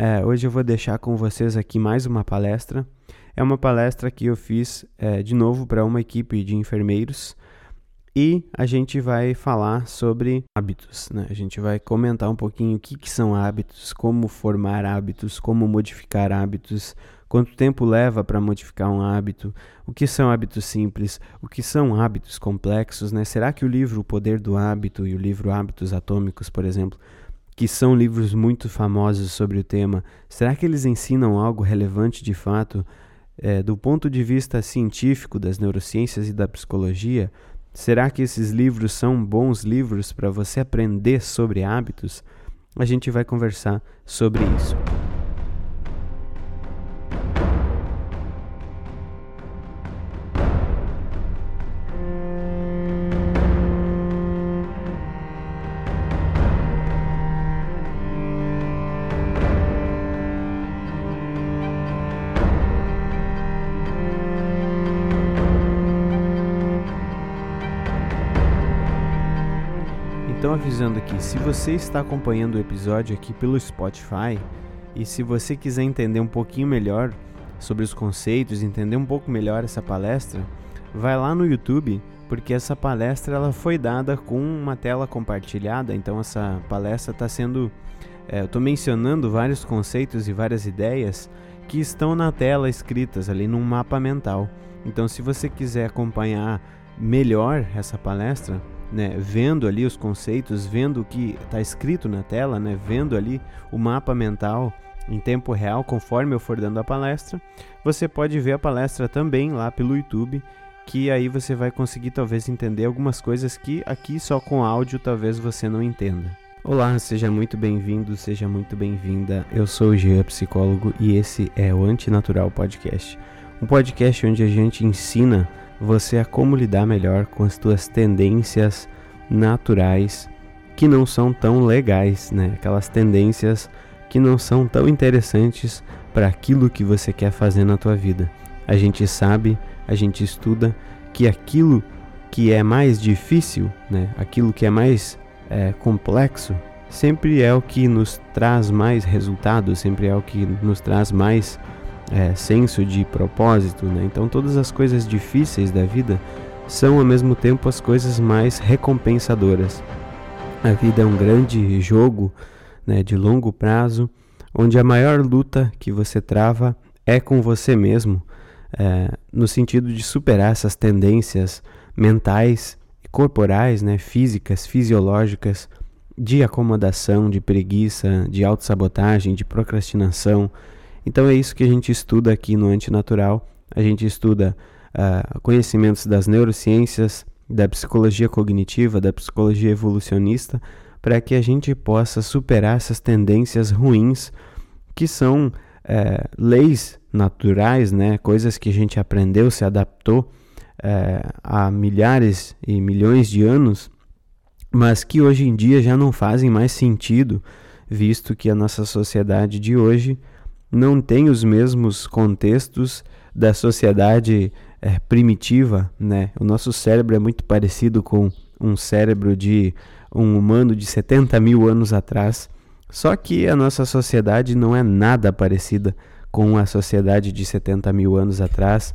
É, hoje eu vou deixar com vocês aqui mais uma palestra. É uma palestra que eu fiz é, de novo para uma equipe de enfermeiros e a gente vai falar sobre hábitos. Né? A gente vai comentar um pouquinho o que, que são hábitos, como formar hábitos, como modificar hábitos, quanto tempo leva para modificar um hábito, o que são hábitos simples, o que são hábitos complexos. Né? Será que o livro O Poder do Hábito e o livro Hábitos Atômicos, por exemplo, que são livros muito famosos sobre o tema, será que eles ensinam algo relevante de fato? É, do ponto de vista científico das neurociências e da psicologia, Será que esses livros são bons livros para você aprender sobre hábitos? A gente vai conversar sobre isso. Se você está acompanhando o episódio aqui pelo Spotify e se você quiser entender um pouquinho melhor sobre os conceitos, entender um pouco melhor essa palestra, vai lá no YouTube, porque essa palestra ela foi dada com uma tela compartilhada, então essa palestra está sendo. É, eu estou mencionando vários conceitos e várias ideias que estão na tela escritas ali num mapa mental. Então, se você quiser acompanhar melhor essa palestra, né, vendo ali os conceitos, vendo o que está escrito na tela, né, vendo ali o mapa mental em tempo real, conforme eu for dando a palestra, você pode ver a palestra também lá pelo YouTube, que aí você vai conseguir talvez entender algumas coisas que aqui só com áudio talvez você não entenda. Olá, seja muito bem-vindo, seja muito bem-vinda. Eu sou o Jean, psicólogo, e esse é o Antinatural Podcast. Um podcast onde a gente ensina você a como lidar melhor com as tuas tendências naturais que não são tão legais, né? Aquelas tendências que não são tão interessantes para aquilo que você quer fazer na tua vida. A gente sabe, a gente estuda que aquilo que é mais difícil, né? Aquilo que é mais é, complexo, sempre é o que nos traz mais resultados, sempre é o que nos traz mais é, senso de propósito, né? Então todas as coisas difíceis da vida são ao mesmo tempo as coisas mais recompensadoras. A vida é um grande jogo, né, de longo prazo, onde a maior luta que você trava é com você mesmo, é, no sentido de superar essas tendências mentais corporais, né, físicas, fisiológicas, de acomodação, de preguiça, de autossabotagem, de procrastinação, então é isso que a gente estuda aqui no Antinatural. A gente estuda uh, conhecimentos das neurociências, da psicologia cognitiva, da psicologia evolucionista, para que a gente possa superar essas tendências ruins que são uh, leis naturais, né? coisas que a gente aprendeu, se adaptou uh, há milhares e milhões de anos, mas que hoje em dia já não fazem mais sentido, visto que a nossa sociedade de hoje não tem os mesmos contextos da sociedade é, primitiva, né? O nosso cérebro é muito parecido com um cérebro de um humano de 70 mil anos atrás. Só que a nossa sociedade não é nada parecida com a sociedade de 70 mil anos atrás.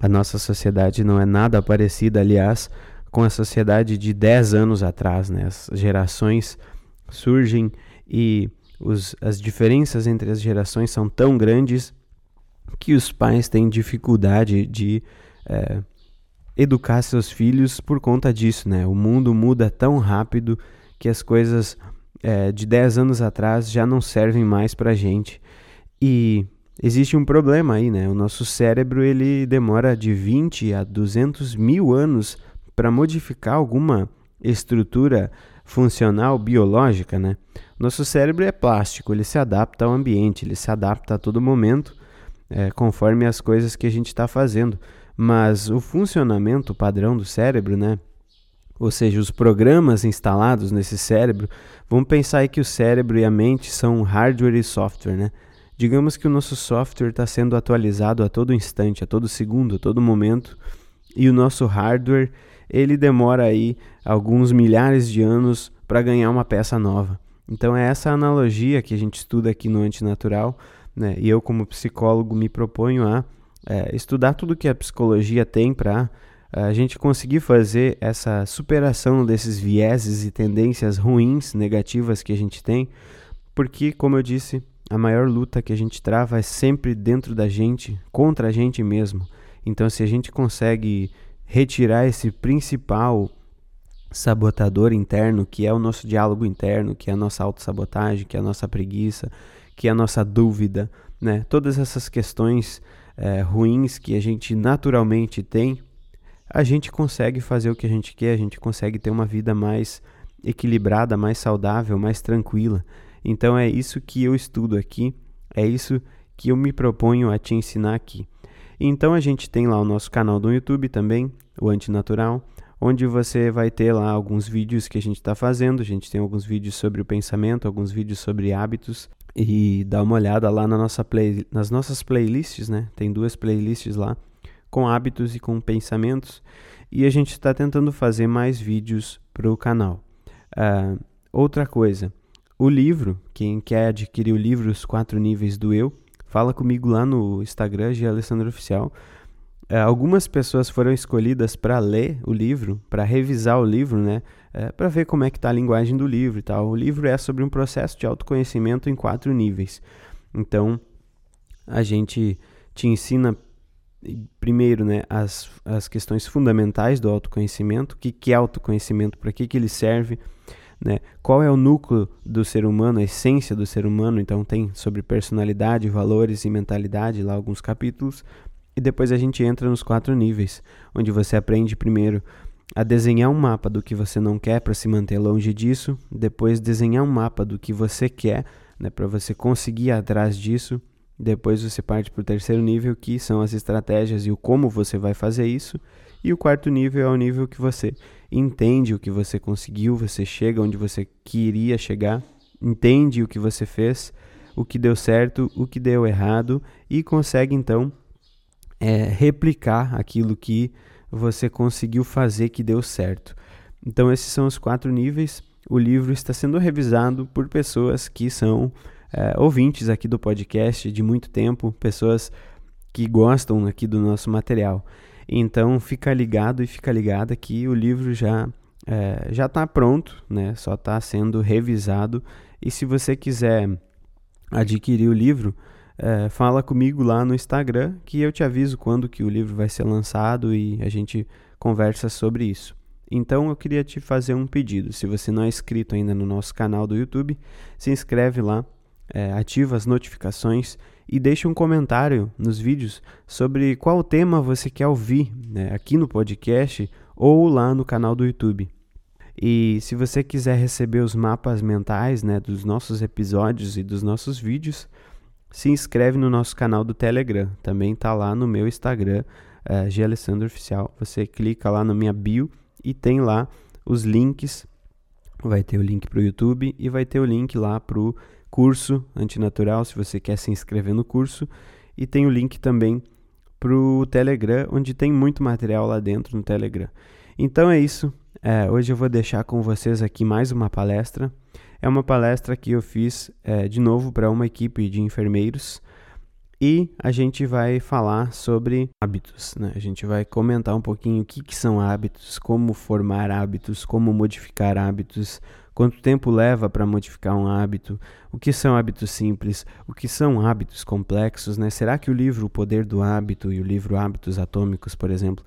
A nossa sociedade não é nada parecida, aliás, com a sociedade de 10 anos atrás. Né? As gerações surgem e os, as diferenças entre as gerações são tão grandes que os pais têm dificuldade de é, educar seus filhos por conta disso, né? O mundo muda tão rápido que as coisas é, de 10 anos atrás já não servem mais para gente. E existe um problema aí, né? O nosso cérebro ele demora de 20 a 200 mil anos para modificar alguma estrutura funcional biológica, né? Nosso cérebro é plástico, ele se adapta ao ambiente, ele se adapta a todo momento, é, conforme as coisas que a gente está fazendo. Mas o funcionamento padrão do cérebro, né? Ou seja, os programas instalados nesse cérebro, vamos pensar aí que o cérebro e a mente são hardware e software, né? Digamos que o nosso software está sendo atualizado a todo instante, a todo segundo, a todo momento, e o nosso hardware ele demora aí alguns milhares de anos para ganhar uma peça nova. Então é essa analogia que a gente estuda aqui no antinatural, né? E eu como psicólogo me proponho a é, estudar tudo que a psicologia tem para é, a gente conseguir fazer essa superação desses vieses e tendências ruins, negativas que a gente tem, porque, como eu disse, a maior luta que a gente trava é sempre dentro da gente, contra a gente mesmo. Então, se a gente consegue retirar esse principal sabotador interno, que é o nosso diálogo interno, que é a nossa autossabotagem, que é a nossa preguiça, que é a nossa dúvida, né? Todas essas questões é, ruins que a gente naturalmente tem, a gente consegue fazer o que a gente quer, a gente consegue ter uma vida mais equilibrada, mais saudável, mais tranquila. Então é isso que eu estudo aqui, é isso que eu me proponho a te ensinar aqui. Então a gente tem lá o nosso canal do YouTube também, o Antinatural, onde você vai ter lá alguns vídeos que a gente está fazendo. A gente tem alguns vídeos sobre o pensamento, alguns vídeos sobre hábitos e dá uma olhada lá na nossa play, nas nossas playlists, né? Tem duas playlists lá com hábitos e com pensamentos e a gente está tentando fazer mais vídeos para o canal. Uh, outra coisa, o livro, quem quer adquirir o livro Os Quatro Níveis do Eu, fala comigo lá no Instagram de Alessandro Oficial. Uh, algumas pessoas foram escolhidas para ler o livro, para revisar o livro, né? é, para ver como é que está a linguagem do livro e tal. O livro é sobre um processo de autoconhecimento em quatro níveis. Então, a gente te ensina primeiro né, as, as questões fundamentais do autoconhecimento, o que, que é autoconhecimento, para que, que ele serve, né, qual é o núcleo do ser humano, a essência do ser humano, então tem sobre personalidade, valores e mentalidade lá alguns capítulos, e depois a gente entra nos quatro níveis, onde você aprende primeiro a desenhar um mapa do que você não quer para se manter longe disso, depois desenhar um mapa do que você quer, né, para você conseguir ir atrás disso, depois você parte para o terceiro nível, que são as estratégias e o como você vai fazer isso, e o quarto nível é o nível que você entende o que você conseguiu, você chega onde você queria chegar, entende o que você fez, o que deu certo, o que deu errado e consegue então é, replicar aquilo que você conseguiu fazer que deu certo. Então, esses são os quatro níveis. O livro está sendo revisado por pessoas que são é, ouvintes aqui do podcast de muito tempo, pessoas que gostam aqui do nosso material. Então, fica ligado e fica ligada que o livro já é, já está pronto, né? Só está sendo revisado. E se você quiser adquirir o livro, é, fala comigo lá no Instagram que eu te aviso quando que o livro vai ser lançado e a gente conversa sobre isso. Então eu queria te fazer um pedido. Se você não é inscrito ainda no nosso canal do YouTube, se inscreve lá, é, ativa as notificações e deixa um comentário nos vídeos sobre qual tema você quer ouvir né, aqui no podcast ou lá no canal do YouTube. E se você quiser receber os mapas mentais né, dos nossos episódios e dos nossos vídeos, se inscreve no nosso canal do Telegram. Também está lá no meu Instagram, uh, G Alessandro Oficial. Você clica lá na minha bio e tem lá os links. Vai ter o link para o YouTube e vai ter o link lá para o curso antinatural, se você quer se inscrever no curso. E tem o link também para o Telegram, onde tem muito material lá dentro no Telegram. Então é isso. É, hoje eu vou deixar com vocês aqui mais uma palestra. É uma palestra que eu fiz é, de novo para uma equipe de enfermeiros e a gente vai falar sobre hábitos. Né? A gente vai comentar um pouquinho o que, que são hábitos, como formar hábitos, como modificar hábitos, quanto tempo leva para modificar um hábito, o que são hábitos simples, o que são hábitos complexos. Né? Será que o livro O Poder do Hábito e o livro Hábitos Atômicos, por exemplo,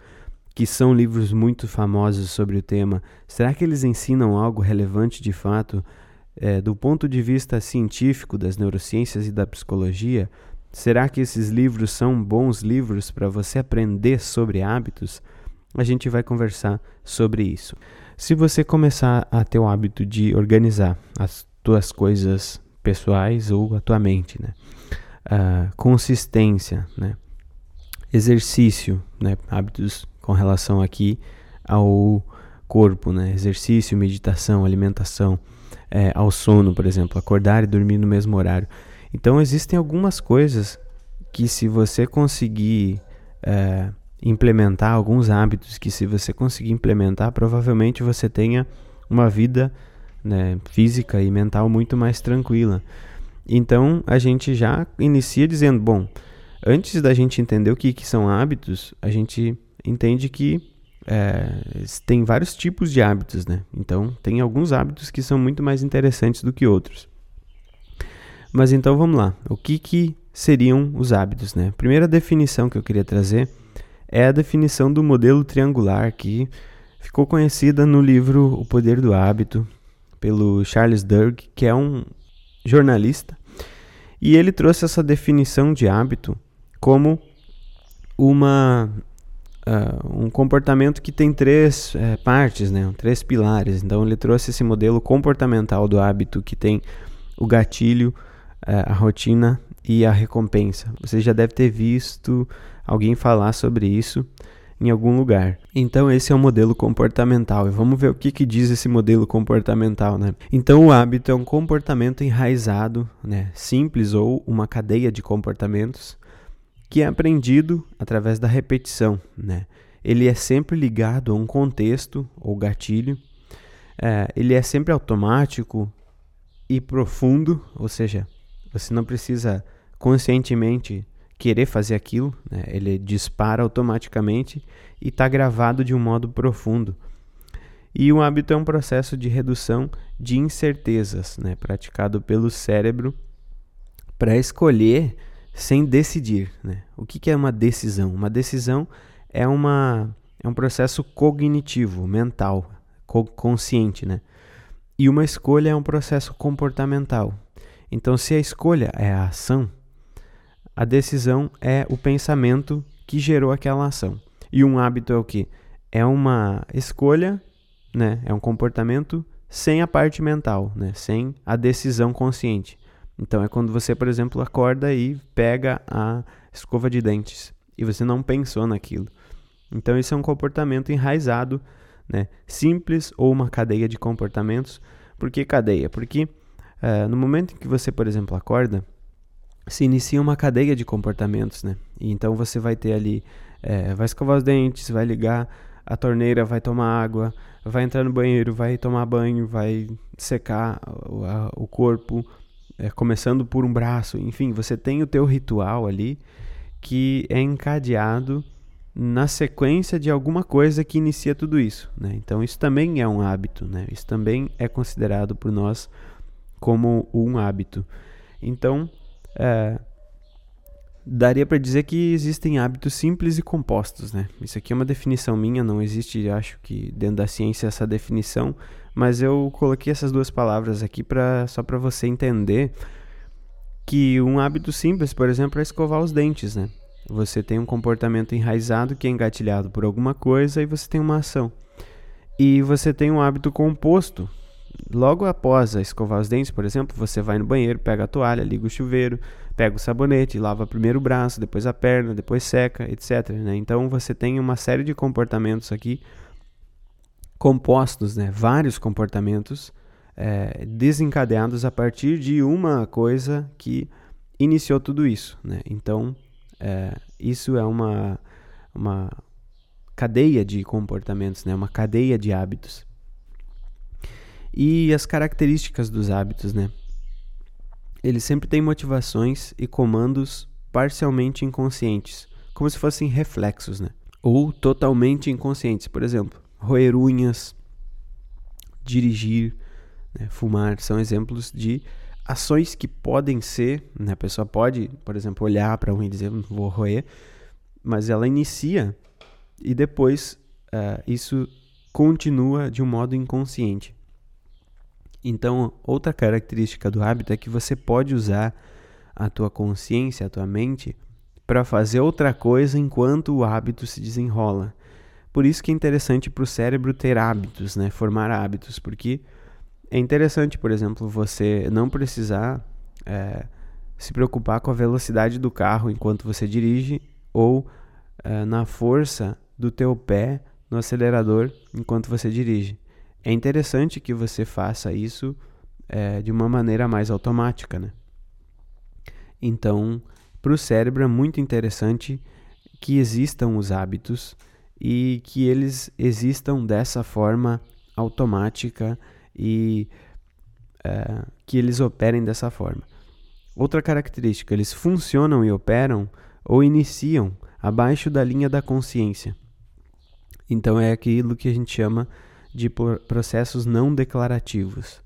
que são livros muito famosos sobre o tema, será que eles ensinam algo relevante de fato? É, do ponto de vista científico das neurociências e da psicologia, será que esses livros são bons livros para você aprender sobre hábitos? A gente vai conversar sobre isso. Se você começar a ter o hábito de organizar as tuas coisas pessoais ou a tua mente, né? Uh, consistência, né? exercício, né? hábitos com relação aqui ao corpo, né? exercício, meditação, alimentação é, ao sono, por exemplo, acordar e dormir no mesmo horário. Então existem algumas coisas que se você conseguir é, implementar, alguns hábitos que se você conseguir implementar, provavelmente você tenha uma vida né, física e mental muito mais tranquila. Então a gente já inicia dizendo, bom, antes da gente entender o que, que são hábitos, a gente entende que é, tem vários tipos de hábitos, né? Então tem alguns hábitos que são muito mais interessantes do que outros. Mas então vamos lá, o que, que seriam os hábitos, né? Primeira definição que eu queria trazer é a definição do modelo triangular que ficou conhecida no livro O Poder do Hábito pelo Charles Duhigg, que é um jornalista, e ele trouxe essa definição de hábito como uma uh, um comportamento que tem três uh, partes, né? três pilares. Então ele trouxe esse modelo comportamental do hábito que tem o gatilho, uh, a rotina e a recompensa. Você já deve ter visto alguém falar sobre isso em algum lugar. Então esse é o modelo comportamental e vamos ver o que, que diz esse modelo comportamental, né? Então o hábito é um comportamento enraizado, né, simples ou uma cadeia de comportamentos que é aprendido através da repetição, né? Ele é sempre ligado a um contexto ou gatilho. É, ele é sempre automático e profundo, ou seja, você não precisa conscientemente querer fazer aquilo, né? ele dispara automaticamente e está gravado de um modo profundo. E o hábito é um processo de redução de incertezas, né? praticado pelo cérebro para escolher sem decidir. Né? O que, que é uma decisão? Uma decisão é, uma, é um processo cognitivo, mental, co consciente. Né? E uma escolha é um processo comportamental. Então, se a escolha é a ação, a decisão é o pensamento que gerou aquela ação. E um hábito é o que? É uma escolha, né? É um comportamento sem a parte mental, né? Sem a decisão consciente. Então é quando você, por exemplo, acorda e pega a escova de dentes e você não pensou naquilo. Então isso é um comportamento enraizado, né? Simples ou uma cadeia de comportamentos. Por que cadeia? Porque uh, no momento em que você, por exemplo, acorda, se inicia uma cadeia de comportamentos, né? E então você vai ter ali, é, vai escovar os dentes, vai ligar a torneira, vai tomar água, vai entrar no banheiro, vai tomar banho, vai secar o, a, o corpo, é, começando por um braço, enfim, você tem o teu ritual ali que é encadeado na sequência de alguma coisa que inicia tudo isso, né? Então isso também é um hábito, né? Isso também é considerado por nós como um hábito. Então é, daria para dizer que existem hábitos simples e compostos, né? Isso aqui é uma definição minha, não existe, acho que dentro da ciência essa definição, mas eu coloquei essas duas palavras aqui para só para você entender que um hábito simples, por exemplo, é escovar os dentes, né? Você tem um comportamento enraizado que é engatilhado por alguma coisa e você tem uma ação. E você tem um hábito composto, logo após escovar os dentes, por exemplo, você vai no banheiro, pega a toalha, liga o chuveiro, pega o sabonete, lava primeiro o braço, depois a perna, depois seca, etc. Né? Então você tem uma série de comportamentos aqui compostos, né? vários comportamentos é, desencadeados a partir de uma coisa que iniciou tudo isso. Né? Então é, isso é uma, uma cadeia de comportamentos, né? uma cadeia de hábitos e as características dos hábitos, né? Ele sempre tem motivações e comandos parcialmente inconscientes, como se fossem reflexos, né? Ou totalmente inconscientes, por exemplo, roer unhas, dirigir, né? fumar, são exemplos de ações que podem ser, né? A pessoa pode, por exemplo, olhar para um e dizer, vou roer, mas ela inicia e depois uh, isso continua de um modo inconsciente. Então, outra característica do hábito é que você pode usar a tua consciência, a tua mente, para fazer outra coisa enquanto o hábito se desenrola. Por isso que é interessante para o cérebro ter hábitos, né? formar hábitos, porque é interessante, por exemplo, você não precisar é, se preocupar com a velocidade do carro enquanto você dirige ou é, na força do teu pé no acelerador enquanto você dirige é interessante que você faça isso é, de uma maneira mais automática, né? Então, para o cérebro é muito interessante que existam os hábitos e que eles existam dessa forma automática e é, que eles operem dessa forma. Outra característica, eles funcionam e operam ou iniciam abaixo da linha da consciência. Então é aquilo que a gente chama de processos não declarativos.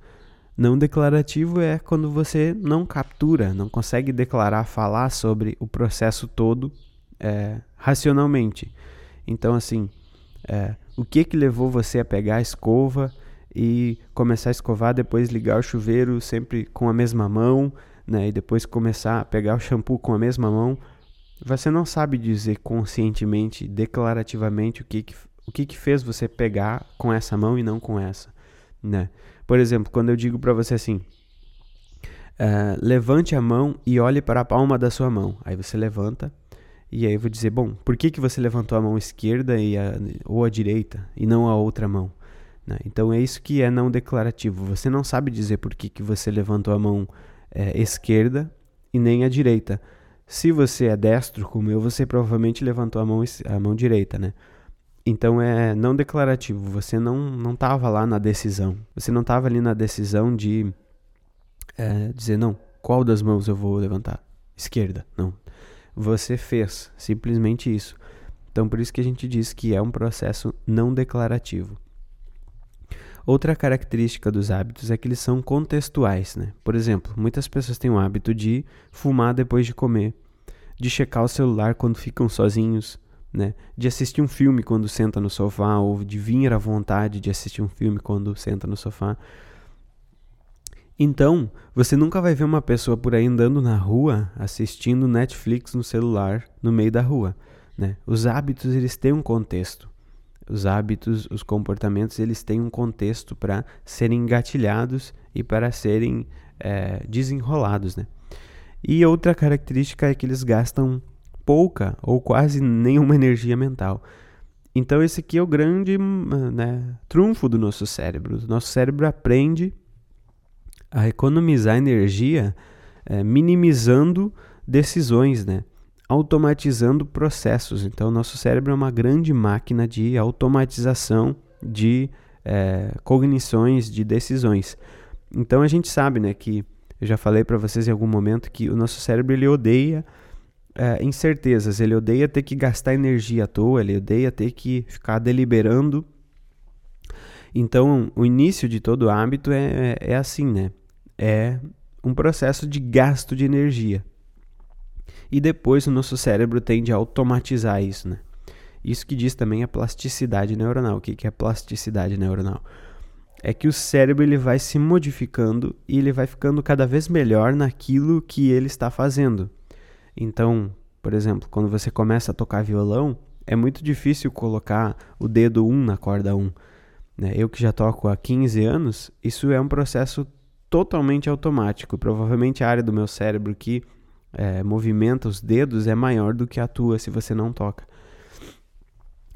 Não declarativo é quando você não captura, não consegue declarar, falar sobre o processo todo é, racionalmente. Então, assim, é, o que que levou você a pegar a escova e começar a escovar, depois ligar o chuveiro sempre com a mesma mão, né? E depois começar a pegar o shampoo com a mesma mão. Você não sabe dizer conscientemente, declarativamente o que que, o que, que fez você pegar com essa mão e não com essa, né? Por exemplo, quando eu digo para você assim, uh, levante a mão e olhe para a palma da sua mão. Aí você levanta e aí eu vou dizer, bom, por que, que você levantou a mão esquerda e a, ou a direita e não a outra mão? Né? Então é isso que é não declarativo. Você não sabe dizer por que, que você levantou a mão é, esquerda e nem a direita. Se você é destro como eu, você provavelmente levantou a mão, a mão direita, né? Então é não declarativo, você não não estava lá na decisão. Você não estava ali na decisão de é, dizer não, qual das mãos eu vou levantar? Esquerda, não. Você fez simplesmente isso. Então por isso que a gente diz que é um processo não declarativo. Outra característica dos hábitos é que eles são contextuais, né? Por exemplo, muitas pessoas têm o hábito de fumar depois de comer, de checar o celular quando ficam sozinhos, né? De assistir um filme quando senta no sofá ou de vir à vontade de assistir um filme quando senta no sofá. Então, você nunca vai ver uma pessoa por aí andando na rua assistindo Netflix no celular no meio da rua, né? Os hábitos eles têm um contexto. Os hábitos, os comportamentos, eles têm um contexto para serem engatilhados e para serem é, desenrolados, né? E outra característica é que eles gastam pouca ou quase nenhuma energia mental. Então esse aqui é o grande né, trunfo do nosso cérebro. O nosso cérebro aprende a economizar energia é, minimizando decisões, né? automatizando processos. Então nosso cérebro é uma grande máquina de automatização de é, cognições, de decisões. Então a gente sabe né, que, eu já falei para vocês em algum momento, que o nosso cérebro ele odeia é, incertezas, ele odeia ter que gastar energia à toa, ele odeia ter que ficar deliberando. Então, o início de todo hábito é, é, é assim, né? É um processo de gasto de energia. E depois o nosso cérebro tende a automatizar isso, né? Isso que diz também a plasticidade neuronal. O que é plasticidade neuronal? É que o cérebro ele vai se modificando e ele vai ficando cada vez melhor naquilo que ele está fazendo. Então, por exemplo, quando você começa a tocar violão, é muito difícil colocar o dedo 1 um na corda 1. Um, né? Eu que já toco há 15 anos, isso é um processo totalmente automático. Provavelmente a área do meu cérebro que é, movimenta os dedos é maior do que a tua se você não toca.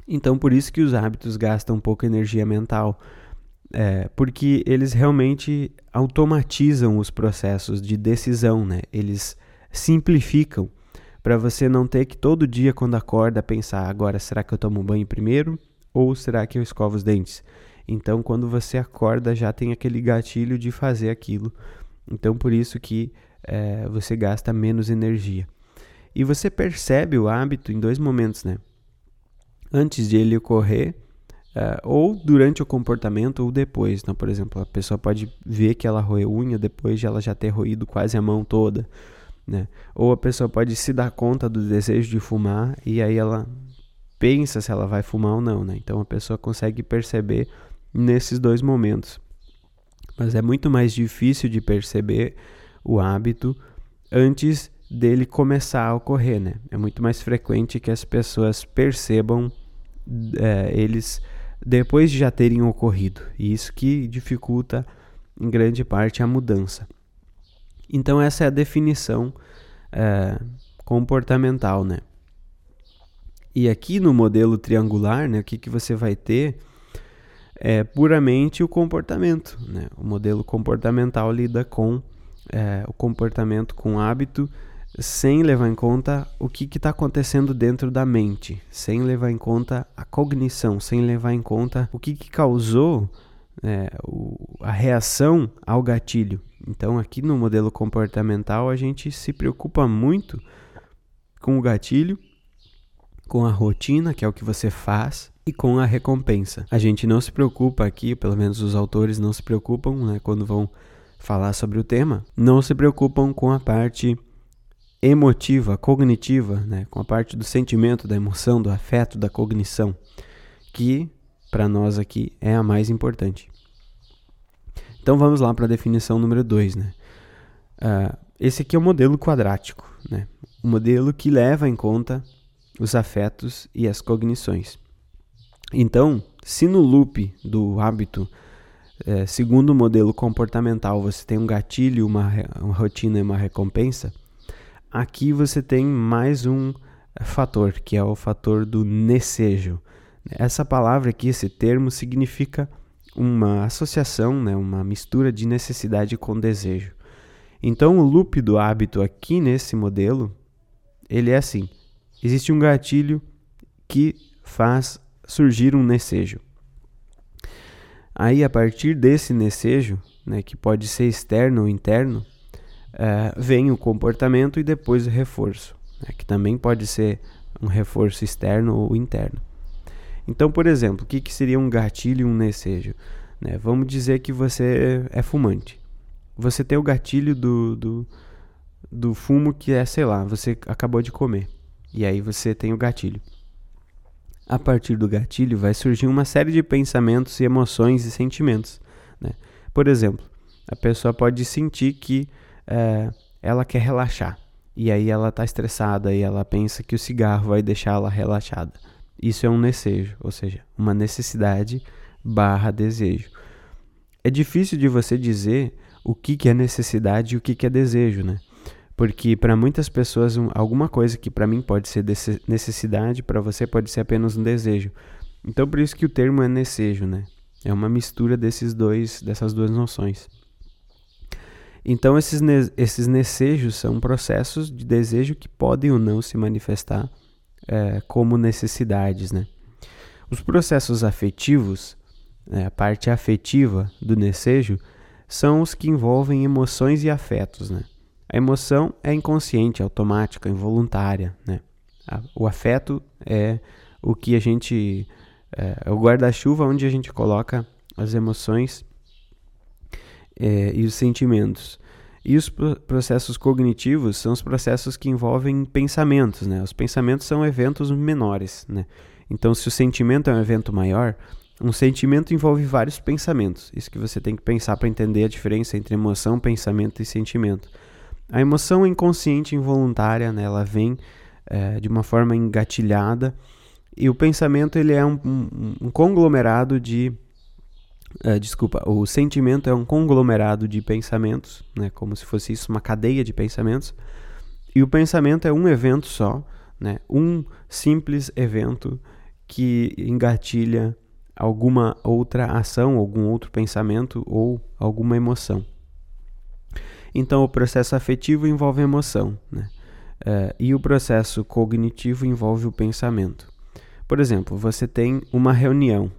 Então, por isso que os hábitos gastam pouca energia mental. É, porque eles realmente automatizam os processos de decisão, né? Eles simplificam para você não ter que todo dia quando acorda pensar agora será que eu tomo banho primeiro ou será que eu escovo os dentes? Então quando você acorda já tem aquele gatilho de fazer aquilo. Então por isso que é, você gasta menos energia. E você percebe o hábito em dois momentos, né? Antes de ele ocorrer, é, ou durante o comportamento, ou depois. Então, por exemplo, a pessoa pode ver que ela roeu unha depois de ela já ter roído quase a mão toda. Né? Ou a pessoa pode se dar conta do desejo de fumar e aí ela pensa se ela vai fumar ou não, né? Então a pessoa consegue perceber nesses dois momentos. Mas é muito mais difícil de perceber o hábito antes dele começar a ocorrer, né? É muito mais frequente que as pessoas percebam é, eles depois de já terem ocorrido. E isso que dificulta em grande parte a mudança. Então essa é a definição é, comportamental, né? E aqui no modelo triangular, né, o que, que você vai ter é puramente o comportamento. Né? O modelo comportamental lida com é, o comportamento com hábito sem levar em conta o que está acontecendo dentro da mente, sem levar em conta a cognição, sem levar em conta o que, que causou é, o, a reação ao gatilho. Então, aqui no modelo comportamental, a gente se preocupa muito com o gatilho, com a rotina, que é o que você faz, e com a recompensa. A gente não se preocupa aqui, pelo menos os autores não se preocupam, né, quando vão falar sobre o tema, não se preocupam com a parte emotiva, cognitiva, né, com a parte do sentimento, da emoção, do afeto, da cognição, que para nós aqui é a mais importante. Então vamos lá para a definição número 2. Né? Uh, esse aqui é o modelo quadrático, né? o modelo que leva em conta os afetos e as cognições. Então, se no loop do hábito, é, segundo o modelo comportamental, você tem um gatilho, uma, uma rotina e uma recompensa, aqui você tem mais um fator, que é o fator do necejo. Essa palavra aqui, esse termo, significa uma associação, né, uma mistura de necessidade com desejo. Então, o loop do hábito aqui nesse modelo, ele é assim: existe um gatilho que faz surgir um necejo. Aí, a partir desse necejo, né, que pode ser externo ou interno, uh, vem o comportamento e depois o reforço, né, que também pode ser um reforço externo ou interno. Então, por exemplo, o que, que seria um gatilho e um necejo? Né? Vamos dizer que você é fumante. Você tem o gatilho do, do, do fumo que é, sei lá, você acabou de comer. E aí você tem o gatilho. A partir do gatilho vai surgir uma série de pensamentos e emoções e sentimentos. Né? Por exemplo, a pessoa pode sentir que é, ela quer relaxar. E aí ela está estressada e ela pensa que o cigarro vai deixá-la relaxada. Isso é um desejo, ou seja, uma necessidade barra desejo. É difícil de você dizer o que, que é necessidade e o que, que é desejo, né? Porque para muitas pessoas, um, alguma coisa que para mim pode ser necessidade, para você pode ser apenas um desejo. Então por isso que o termo é desejo, né? É uma mistura desses dois, dessas duas noções. Então esses, esses desejos são processos de desejo que podem ou não se manifestar é, como necessidades, né? Os processos afetivos, né, a parte afetiva do desejo, são os que envolvem emoções e afetos, né? A emoção é inconsciente, automática, involuntária, né? O afeto é o que a gente é, é o guarda-chuva onde a gente coloca as emoções é, e os sentimentos. E os processos cognitivos são os processos que envolvem pensamentos, né? Os pensamentos são eventos menores, né? Então, se o sentimento é um evento maior, um sentimento envolve vários pensamentos. Isso que você tem que pensar para entender a diferença entre emoção, pensamento e sentimento. A emoção inconsciente involuntária, né? ela vem é, de uma forma engatilhada, e o pensamento ele é um, um, um conglomerado de Uh, desculpa, o sentimento é um conglomerado de pensamentos, né, como se fosse isso, uma cadeia de pensamentos, e o pensamento é um evento só, né, um simples evento que engatilha alguma outra ação, algum outro pensamento ou alguma emoção. Então, o processo afetivo envolve emoção, né, uh, e o processo cognitivo envolve o pensamento. Por exemplo, você tem uma reunião,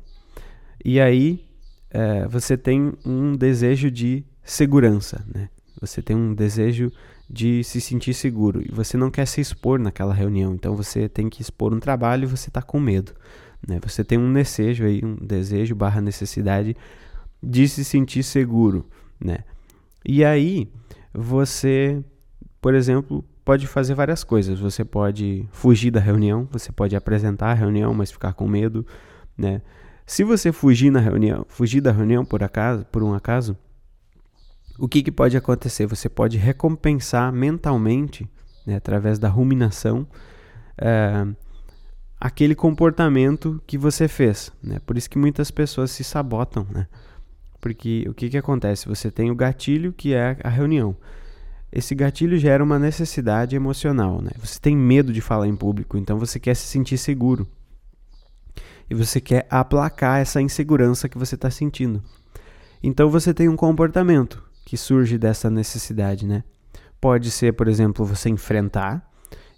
e aí é, você tem um desejo de segurança, né? Você tem um desejo de se sentir seguro e você não quer se expor naquela reunião, então você tem que expor um trabalho e você está com medo, né? Você tem um desejo aí, um desejo barra necessidade de se sentir seguro, né? E aí você, por exemplo, pode fazer várias coisas. Você pode fugir da reunião, você pode apresentar a reunião, mas ficar com medo, né? Se você fugir na reunião, fugir da reunião por acaso, por um acaso, o que, que pode acontecer? Você pode recompensar mentalmente, né, através da ruminação, é, aquele comportamento que você fez. Né? Por isso que muitas pessoas se sabotam, né? Porque o que, que acontece? Você tem o gatilho, que é a reunião. Esse gatilho gera uma necessidade emocional, né? Você tem medo de falar em público, então você quer se sentir seguro e você quer aplacar essa insegurança que você está sentindo. Então você tem um comportamento que surge dessa necessidade, né? Pode ser, por exemplo, você enfrentar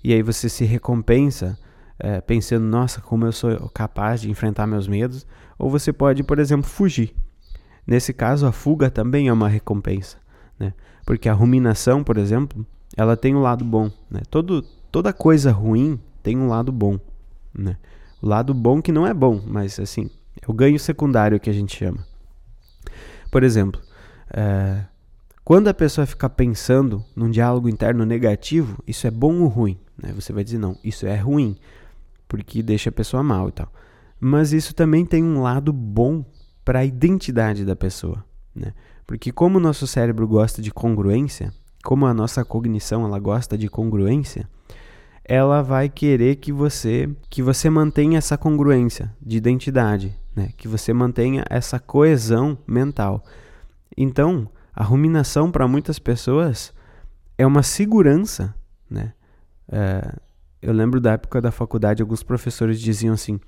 e aí você se recompensa é, pensando, nossa, como eu sou capaz de enfrentar meus medos. Ou você pode, por exemplo, fugir. Nesse caso, a fuga também é uma recompensa, né? Porque a ruminação, por exemplo, ela tem um lado bom, né? Todo, toda coisa ruim tem um lado bom, né? O lado bom que não é bom, mas assim, é o ganho secundário que a gente chama. Por exemplo, é, quando a pessoa fica pensando num diálogo interno negativo, isso é bom ou ruim? Né? Você vai dizer, não, isso é ruim, porque deixa a pessoa mal e tal. Mas isso também tem um lado bom para a identidade da pessoa. Né? Porque como o nosso cérebro gosta de congruência, como a nossa cognição ela gosta de congruência, ela vai querer que você que você mantenha essa congruência de identidade, né? que você mantenha essa coesão mental. Então, a ruminação para muitas pessoas é uma segurança. Né? É, eu lembro da época da faculdade, alguns professores diziam assim: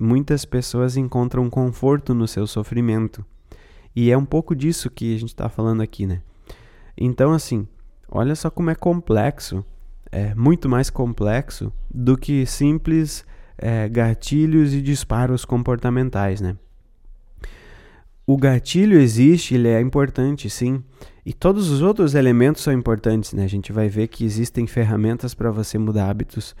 muitas pessoas encontram conforto no seu sofrimento. E é um pouco disso que a gente está falando aqui, né? Então, assim, olha só como é complexo, é muito mais complexo do que simples é, gatilhos e disparos comportamentais, né? O gatilho existe, ele é importante, sim, e todos os outros elementos são importantes, né? A gente vai ver que existem ferramentas para você mudar hábitos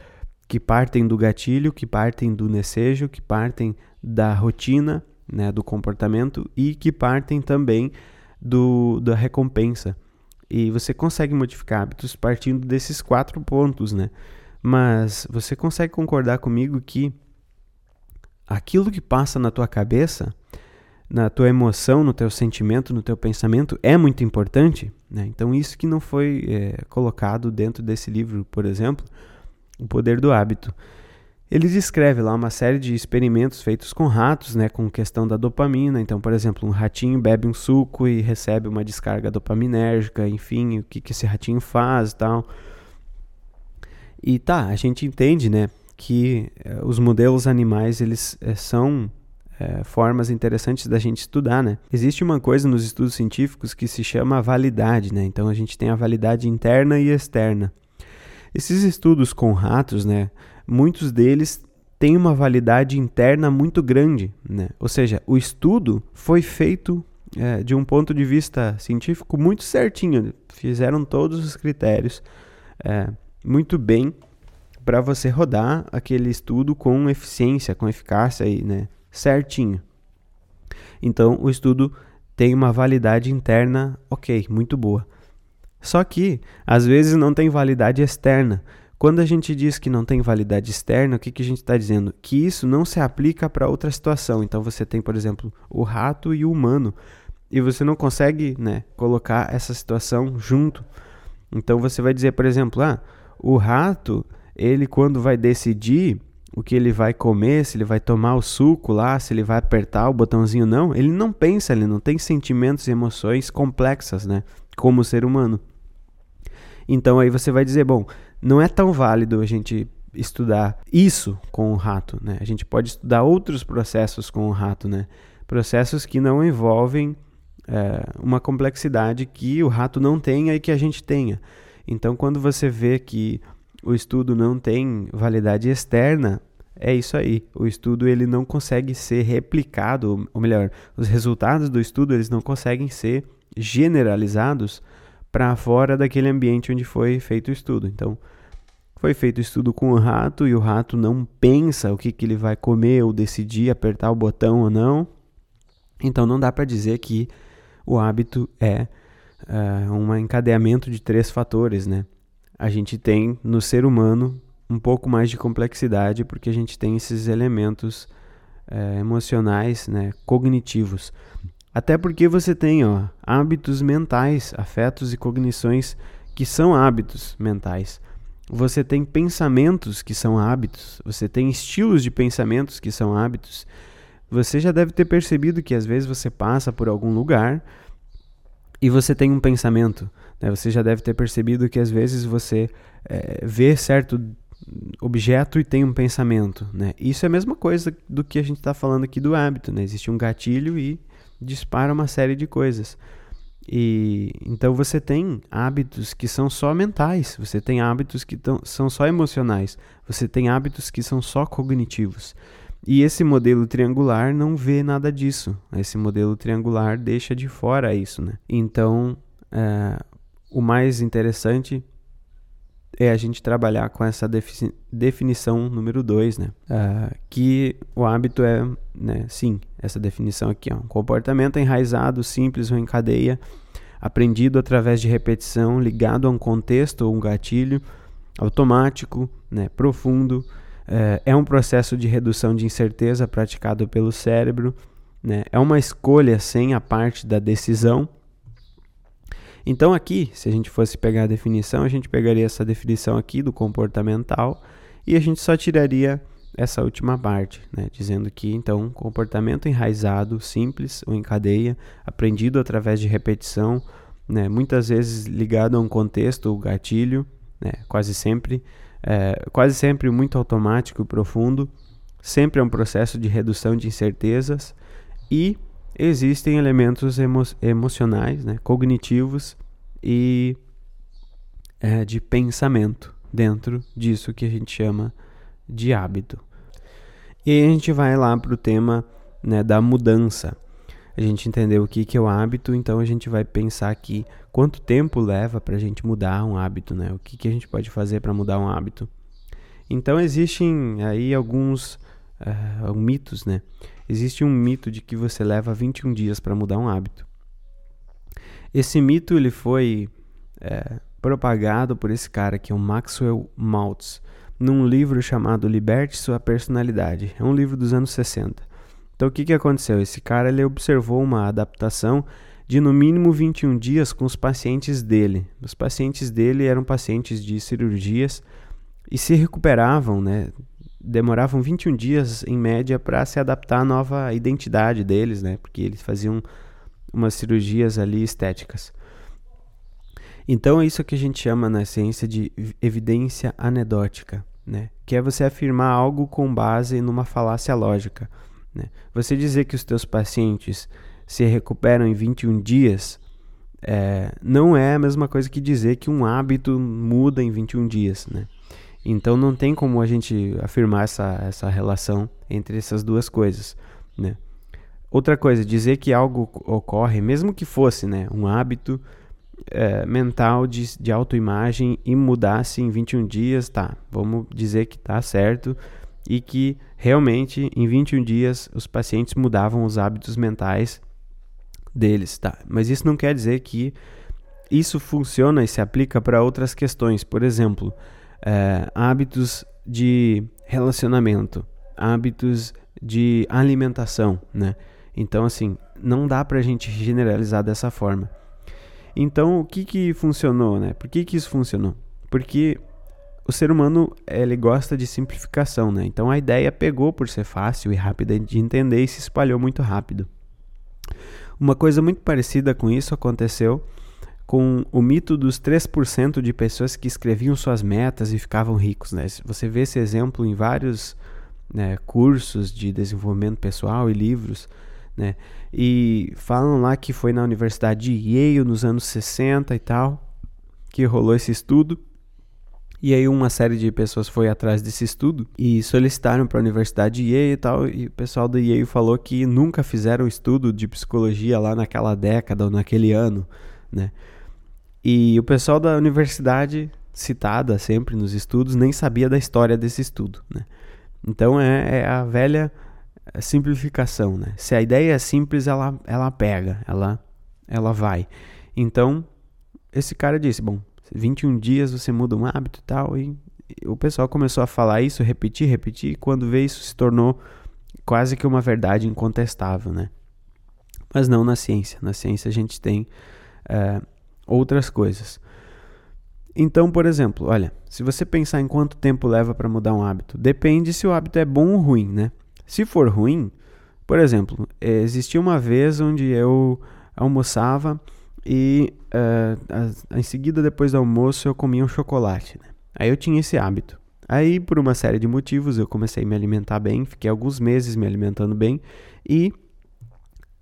que partem do gatilho, que partem do desejo, que partem da rotina, né, do comportamento e que partem também do, da recompensa. E você consegue modificar hábitos partindo desses quatro pontos, né? Mas você consegue concordar comigo que aquilo que passa na tua cabeça, na tua emoção, no teu sentimento, no teu pensamento é muito importante, né? Então isso que não foi é, colocado dentro desse livro, por exemplo, o poder do hábito. Ele descreve lá uma série de experimentos feitos com ratos, né, com questão da dopamina. Então, por exemplo, um ratinho bebe um suco e recebe uma descarga dopaminérgica, enfim, o que, que esse ratinho faz e tal. E tá, a gente entende, né, que eh, os modelos animais, eles eh, são eh, formas interessantes da gente estudar, né. Existe uma coisa nos estudos científicos que se chama validade, né. Então, a gente tem a validade interna e externa. Esses estudos com ratos, né, muitos deles têm uma validade interna muito grande, né? Ou seja, o estudo foi feito é, de um ponto de vista científico muito certinho, fizeram todos os critérios é, muito bem para você rodar aquele estudo com eficiência, com eficácia aí, né? Certinho. Então, o estudo tem uma validade interna, ok, muito boa. Só que, às vezes, não tem validade externa. Quando a gente diz que não tem validade externa, o que, que a gente está dizendo? Que isso não se aplica para outra situação. Então, você tem, por exemplo, o rato e o humano, e você não consegue né, colocar essa situação junto. Então, você vai dizer, por exemplo, ah, o rato, ele quando vai decidir o que ele vai comer, se ele vai tomar o suco lá, se ele vai apertar o botãozinho não, ele não pensa, ele não tem sentimentos e emoções complexas, né? Como o ser humano. Então aí você vai dizer, bom, não é tão válido a gente estudar isso com o rato, né? A gente pode estudar outros processos com o rato, né? Processos que não envolvem é, uma complexidade que o rato não tenha e que a gente tenha. Então, quando você vê que o estudo não tem validade externa, é isso aí. O estudo ele não consegue ser replicado, ou melhor, os resultados do estudo eles não conseguem ser generalizados para fora daquele ambiente onde foi feito o estudo. Então, foi feito o estudo com o rato e o rato não pensa o que, que ele vai comer ou decidir apertar o botão ou não. Então, não dá para dizer que o hábito é uh, um encadeamento de três fatores, né? A gente tem no ser humano um pouco mais de complexidade porque a gente tem esses elementos uh, emocionais, né, cognitivos. Até porque você tem ó, hábitos mentais, afetos e cognições que são hábitos mentais. Você tem pensamentos que são hábitos, você tem estilos de pensamentos que são hábitos. Você já deve ter percebido que às vezes você passa por algum lugar e você tem um pensamento. Né? Você já deve ter percebido que às vezes você é, vê certo objeto e tem um pensamento. Né? Isso é a mesma coisa do que a gente está falando aqui do hábito. Né? Existe um gatilho e dispara uma série de coisas. E então você tem hábitos que são só mentais, você tem hábitos que tão, são só emocionais, você tem hábitos que são só cognitivos. E esse modelo triangular não vê nada disso. Esse modelo triangular deixa de fora isso, né? Então, é, o mais interessante é a gente trabalhar com essa definição número 2, né? Uh, que o hábito é, né, sim, essa definição aqui, um comportamento enraizado, simples ou em cadeia, aprendido através de repetição, ligado a um contexto ou um gatilho, automático, né, profundo, uh, é um processo de redução de incerteza praticado pelo cérebro, né, é uma escolha sem a parte da decisão, então aqui, se a gente fosse pegar a definição, a gente pegaria essa definição aqui do comportamental e a gente só tiraria essa última parte, né, dizendo que então comportamento enraizado, simples ou em cadeia, aprendido através de repetição, né, muitas vezes ligado a um contexto ou gatilho, né, quase sempre, é, quase sempre muito automático e profundo, sempre é um processo de redução de incertezas. E existem elementos emo emocionais, né, cognitivos e é, de pensamento dentro disso que a gente chama de hábito. E aí a gente vai lá para o tema né, da mudança. A gente entendeu o que, que é o hábito, então a gente vai pensar aqui quanto tempo leva para a gente mudar um hábito, né? O que, que a gente pode fazer para mudar um hábito. Então existem aí alguns uh, mitos, né? Existe um mito de que você leva 21 dias para mudar um hábito. Esse mito ele foi é, propagado por esse cara que é o Maxwell Maltz num livro chamado Liberte Sua Personalidade. É um livro dos anos 60. Então o que, que aconteceu? Esse cara ele observou uma adaptação de no mínimo 21 dias com os pacientes dele. Os pacientes dele eram pacientes de cirurgias e se recuperavam, né? demoravam 21 dias em média para se adaptar à nova identidade deles, né? Porque eles faziam umas cirurgias ali estéticas. Então é isso que a gente chama na ciência de evidência anedótica, né? Que é você afirmar algo com base numa falácia lógica, né? Você dizer que os teus pacientes se recuperam em 21 dias é, não é a mesma coisa que dizer que um hábito muda em 21 dias, né? Então não tem como a gente afirmar essa, essa relação entre essas duas coisas, né? Outra coisa, dizer que algo ocorre, mesmo que fosse né, um hábito é, mental de, de autoimagem e mudasse em 21 dias, tá, vamos dizer que tá certo e que realmente em 21 dias os pacientes mudavam os hábitos mentais deles, tá? Mas isso não quer dizer que isso funciona e se aplica para outras questões. Por exemplo, é, hábitos de relacionamento, hábitos de alimentação, né? Então, assim, não dá para a gente generalizar dessa forma. Então, o que que funcionou, né? Por que que isso funcionou? Porque o ser humano, ele gosta de simplificação, né? Então, a ideia pegou por ser fácil e rápida de entender e se espalhou muito rápido. Uma coisa muito parecida com isso aconteceu com o mito dos 3% de pessoas que escreviam suas metas e ficavam ricos. Né? Você vê esse exemplo em vários né, cursos de desenvolvimento pessoal e livros. Né? E falam lá que foi na Universidade de Yale nos anos 60 e tal que rolou esse estudo. E aí uma série de pessoas foi atrás desse estudo e solicitaram para a Universidade de Yale e tal, e o pessoal da Yale falou que nunca fizeram estudo de psicologia lá naquela década ou naquele ano, né? E o pessoal da universidade, citada sempre nos estudos, nem sabia da história desse estudo. Né? Então é, é, a velha simplificação. Né? Se a ideia é simples, ela, ela pega, ela, ela vai. Então, esse cara disse: Bom, 21 dias você muda um hábito e tal. E, o pessoal começou a falar isso, repetir, repetir. E quando veio, isso se tornou quase que uma verdade incontestável. Né? Mas não na ciência. Na ciência a gente tem. Uh, outras coisas. Então, por exemplo, olha, se você pensar em quanto tempo leva para mudar um hábito, depende se o hábito é bom ou ruim, né? Se for ruim, por exemplo, eh, existia uma vez onde eu almoçava e uh, em seguida, depois do almoço, eu comia um chocolate. Né? Aí eu tinha esse hábito. Aí, por uma série de motivos, eu comecei a me alimentar bem, fiquei alguns meses me alimentando bem e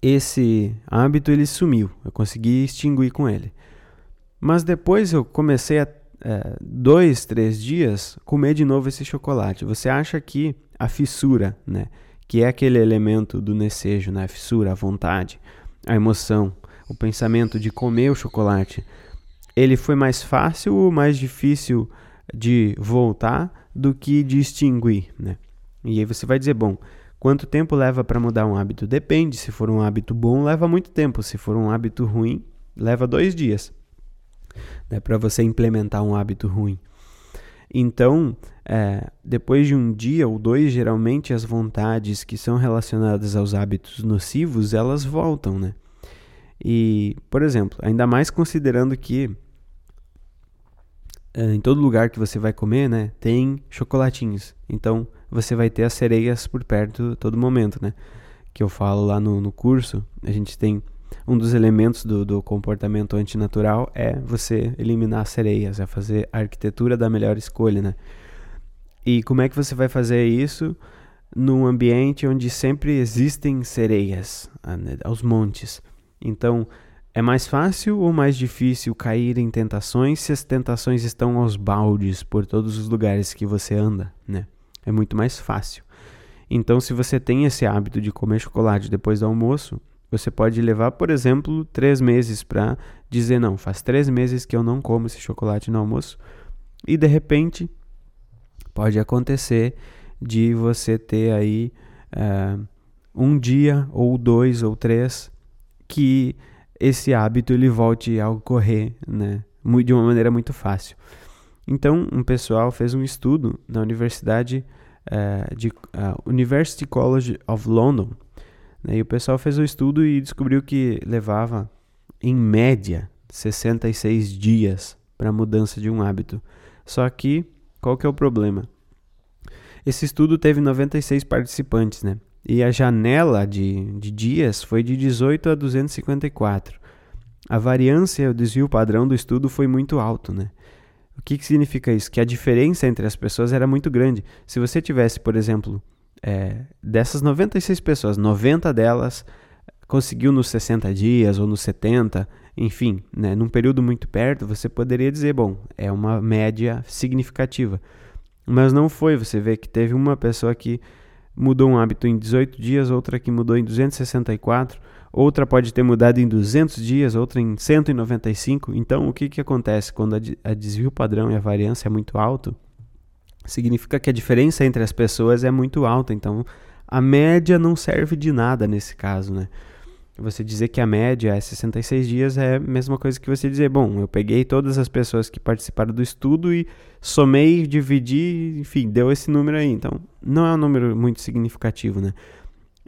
esse hábito ele sumiu. Eu consegui extinguir com ele. Mas depois eu comecei a é, dois, três dias comer de novo esse chocolate. Você acha que a fissura, né, que é aquele elemento do desejo, né? a fissura, a vontade, a emoção, o pensamento de comer o chocolate, ele foi mais fácil ou mais difícil de voltar do que de extinguir, né? E aí você vai dizer, bom, quanto tempo leva para mudar um hábito? Depende. Se for um hábito bom, leva muito tempo. Se for um hábito ruim, leva dois dias né, para você implementar um hábito ruim. Então, é, depois de um dia ou dois, geralmente as vontades que são relacionadas aos hábitos nocivos, elas voltam, né? E, por exemplo, ainda mais considerando que é, em todo lugar que você vai comer, né, tem chocolatinhos. Então, você vai ter as sereias por perto todo momento, né? Que eu falo lá no, no curso, a gente tem um dos elementos do, do comportamento antinatural é você eliminar as sereias, é fazer a arquitetura da melhor escolha, né? E como é que você vai fazer isso num ambiente onde sempre existem sereias ah, né, aos montes? Então, é mais fácil ou mais difícil cair em tentações se as tentações estão aos baldes por todos os lugares que você anda, né? É muito mais fácil. Então, se você tem esse hábito de comer chocolate depois do almoço, você pode levar, por exemplo, três meses para dizer: não, faz três meses que eu não como esse chocolate no almoço. E de repente, pode acontecer de você ter aí uh, um dia, ou dois, ou três, que esse hábito ele volte a ocorrer né, de uma maneira muito fácil. Então, um pessoal fez um estudo na Universidade uh, de uh, University College of London? E o pessoal fez o estudo e descobriu que levava, em média, 66 dias para a mudança de um hábito. Só que, qual que é o problema? Esse estudo teve 96 participantes, né? E a janela de, de dias foi de 18 a 254. A variância, o desvio padrão do estudo foi muito alto, né? O que, que significa isso? Que a diferença entre as pessoas era muito grande. Se você tivesse, por exemplo, é, dessas 96 pessoas, 90 delas conseguiu nos 60 dias ou nos 70, enfim, né, num período muito perto, você poderia dizer, bom, é uma média significativa. Mas não foi, você vê que teve uma pessoa que mudou um hábito em 18 dias, outra que mudou em 264, outra pode ter mudado em 200 dias, outra em 195. Então, o que, que acontece quando a, a desvio padrão e a variância é muito alto? Significa que a diferença entre as pessoas é muito alta. Então, a média não serve de nada nesse caso, né? Você dizer que a média é 66 dias é a mesma coisa que você dizer, bom, eu peguei todas as pessoas que participaram do estudo e somei, dividi, enfim, deu esse número aí. Então, não é um número muito significativo, né?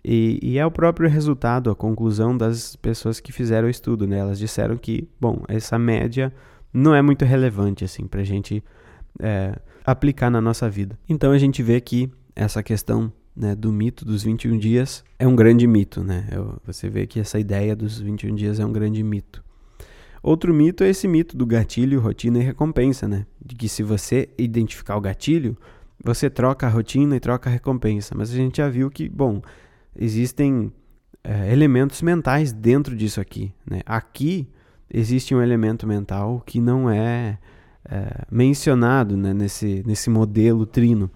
E, e, é o próprio resultado, a conclusão das pessoas que fizeram o estudo, né? Elas disseram que, bom, essa média não é muito relevante, assim, pra gente é, aplicar na nossa vida. Então a gente vê que essa questão né, do mito dos 21 dias é um grande mito. Né? Você vê que essa ideia dos 21 dias é um grande mito. Outro mito é esse mito do gatilho, rotina e recompensa, né? De que se você identificar o gatilho, você troca a rotina e troca a recompensa. Mas a gente já viu que, bom, existem é, elementos mentais dentro disso aqui. Né? Aqui existe um elemento mental que não é é, mencionado né, nesse, nesse modelo trino.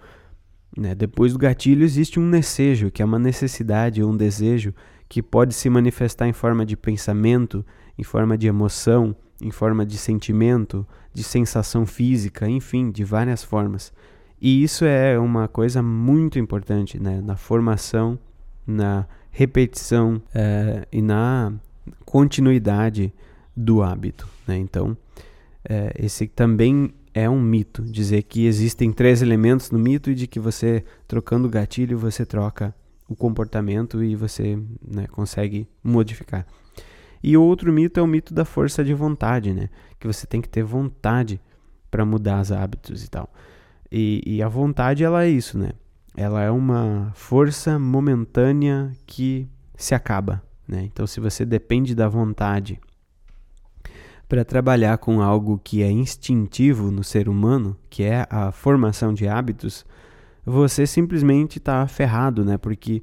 Né? Depois do gatilho existe um desejo, que é uma necessidade ou um desejo que pode se manifestar em forma de pensamento, em forma de emoção, em forma de sentimento, de sensação física, enfim, de várias formas. E isso é uma coisa muito importante né? na formação, na repetição é, e na continuidade do hábito. Né? Então, é, esse também é um mito, dizer que existem três elementos no mito e de que você trocando o gatilho você troca o comportamento e você né, consegue modificar. E outro mito é o mito da força de vontade, né? Que você tem que ter vontade para mudar os hábitos e tal. E, e, a vontade, ela é isso, né? Ela é uma força momentânea que se acaba, né? Então, se você depende da vontade para trabalhar com algo que é instintivo no ser humano, que é a formação de hábitos, você simplesmente está ferrado, né? Porque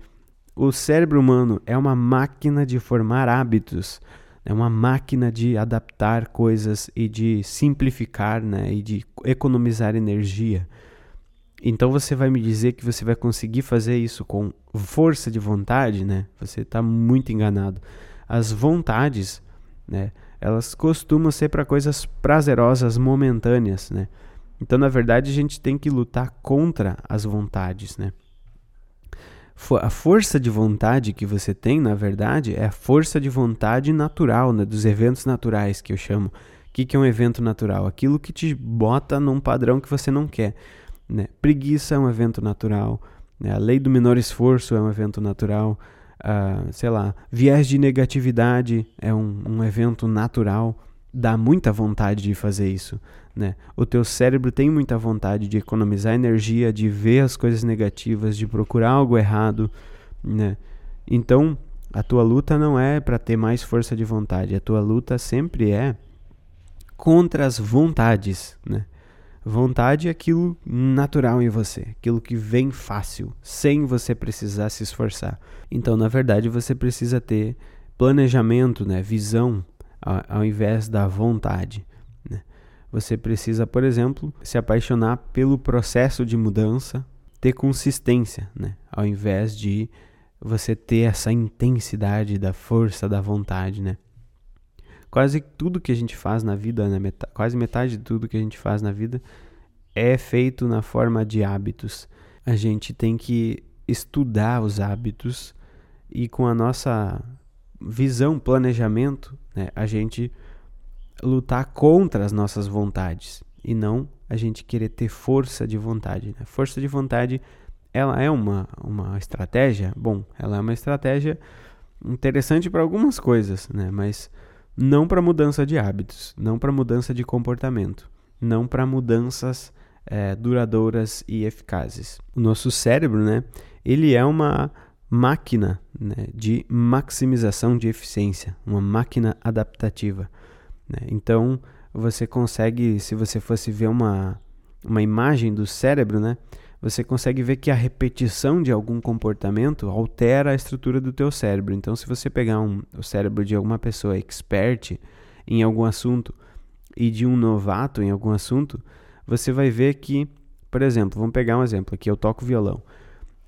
o cérebro humano é uma máquina de formar hábitos, é uma máquina de adaptar coisas e de simplificar, né? E de economizar energia. Então você vai me dizer que você vai conseguir fazer isso com força de vontade, né? Você está muito enganado. As vontades, né? Elas costumam ser para coisas prazerosas, momentâneas, né? Então, na verdade, a gente tem que lutar contra as vontades, né? A força de vontade que você tem, na verdade, é a força de vontade natural, né? Dos eventos naturais que eu chamo. O que, é um evento natural? Aquilo que te bota num padrão que você não quer. Né? Preguiça é um evento natural. Né? A lei do menor esforço é um evento natural. Uh, sei lá, viés de negatividade é um, um evento natural. Dá muita vontade de fazer isso. Né? O teu cérebro tem muita vontade de economizar energia, de ver as coisas negativas, de procurar algo errado. Né? Então, a tua luta não é para ter mais força de vontade. A tua luta sempre é contra as vontades. Né? Vontade é aquilo natural em você, aquilo que vem fácil, sem você precisar se esforçar. Então, na verdade, você precisa ter planejamento, né, visão, ao, invés da vontade. Né? Você precisa, por exemplo, se apaixonar pelo processo de mudança, ter consistência, né, ao invés de você ter essa intensidade da força da vontade, né? Quase tudo que a gente faz na vida, né, metade, quase metade de tudo que a gente faz na vida é feito na forma de hábitos. A gente tem que estudar os hábitos e com a nossa visão, planejamento, né, a gente lutar contra as nossas vontades e não a gente querer ter força de vontade. Né? Força de vontade, ela é uma, uma estratégia? Bom, ela é uma estratégia interessante para algumas coisas, né? mas não para mudança de hábitos, não para mudança de comportamento, não para mudanças é, duradouras e eficazes. O nosso cérebro, né, ele é uma máquina né, de maximização de eficiência, uma máquina adaptativa. Né? Então, você consegue, se você fosse ver uma, uma imagem do cérebro, né, você consegue ver que a repetição de algum comportamento altera a estrutura do teu cérebro. Então, se você pegar um, o cérebro de alguma pessoa expert em algum assunto e de um novato em algum assunto, você vai ver que, por exemplo, vamos pegar um exemplo aqui, eu toco violão.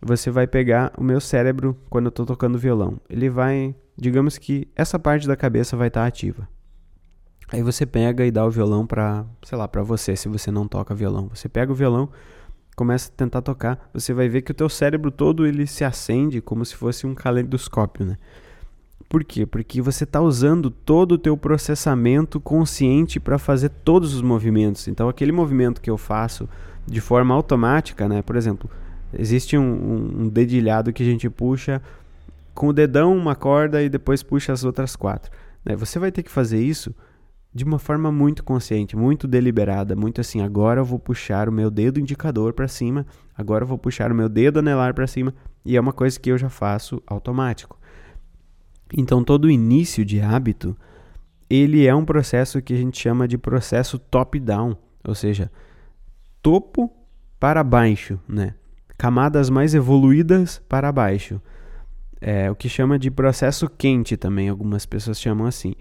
Você vai pegar o meu cérebro quando eu estou tocando violão. Ele vai, digamos que essa parte da cabeça vai estar tá ativa. Aí você pega e dá o violão para, sei lá, para você, se você não toca violão. Você pega o violão, começa a tentar tocar, você vai ver que o teu cérebro todo ele se acende como se fosse um caleidoscópio, né? Por quê? Porque você está usando todo o teu processamento consciente para fazer todos os movimentos. Então, aquele movimento que eu faço de forma automática, né? Por exemplo, existe um, um, dedilhado que a gente puxa com o dedão uma corda e depois puxa as outras quatro. Né? Você vai ter que fazer isso de uma forma muito consciente, muito deliberada, muito assim, agora eu vou puxar o meu dedo indicador para cima, agora eu vou puxar o meu dedo anelar para cima, e é uma coisa que eu já faço automático. Então todo início de hábito, ele é um processo que a gente chama de processo top-down, ou seja, topo para baixo, né? Camadas mais evoluídas para baixo. É o que chama de processo quente também, algumas pessoas chamam assim.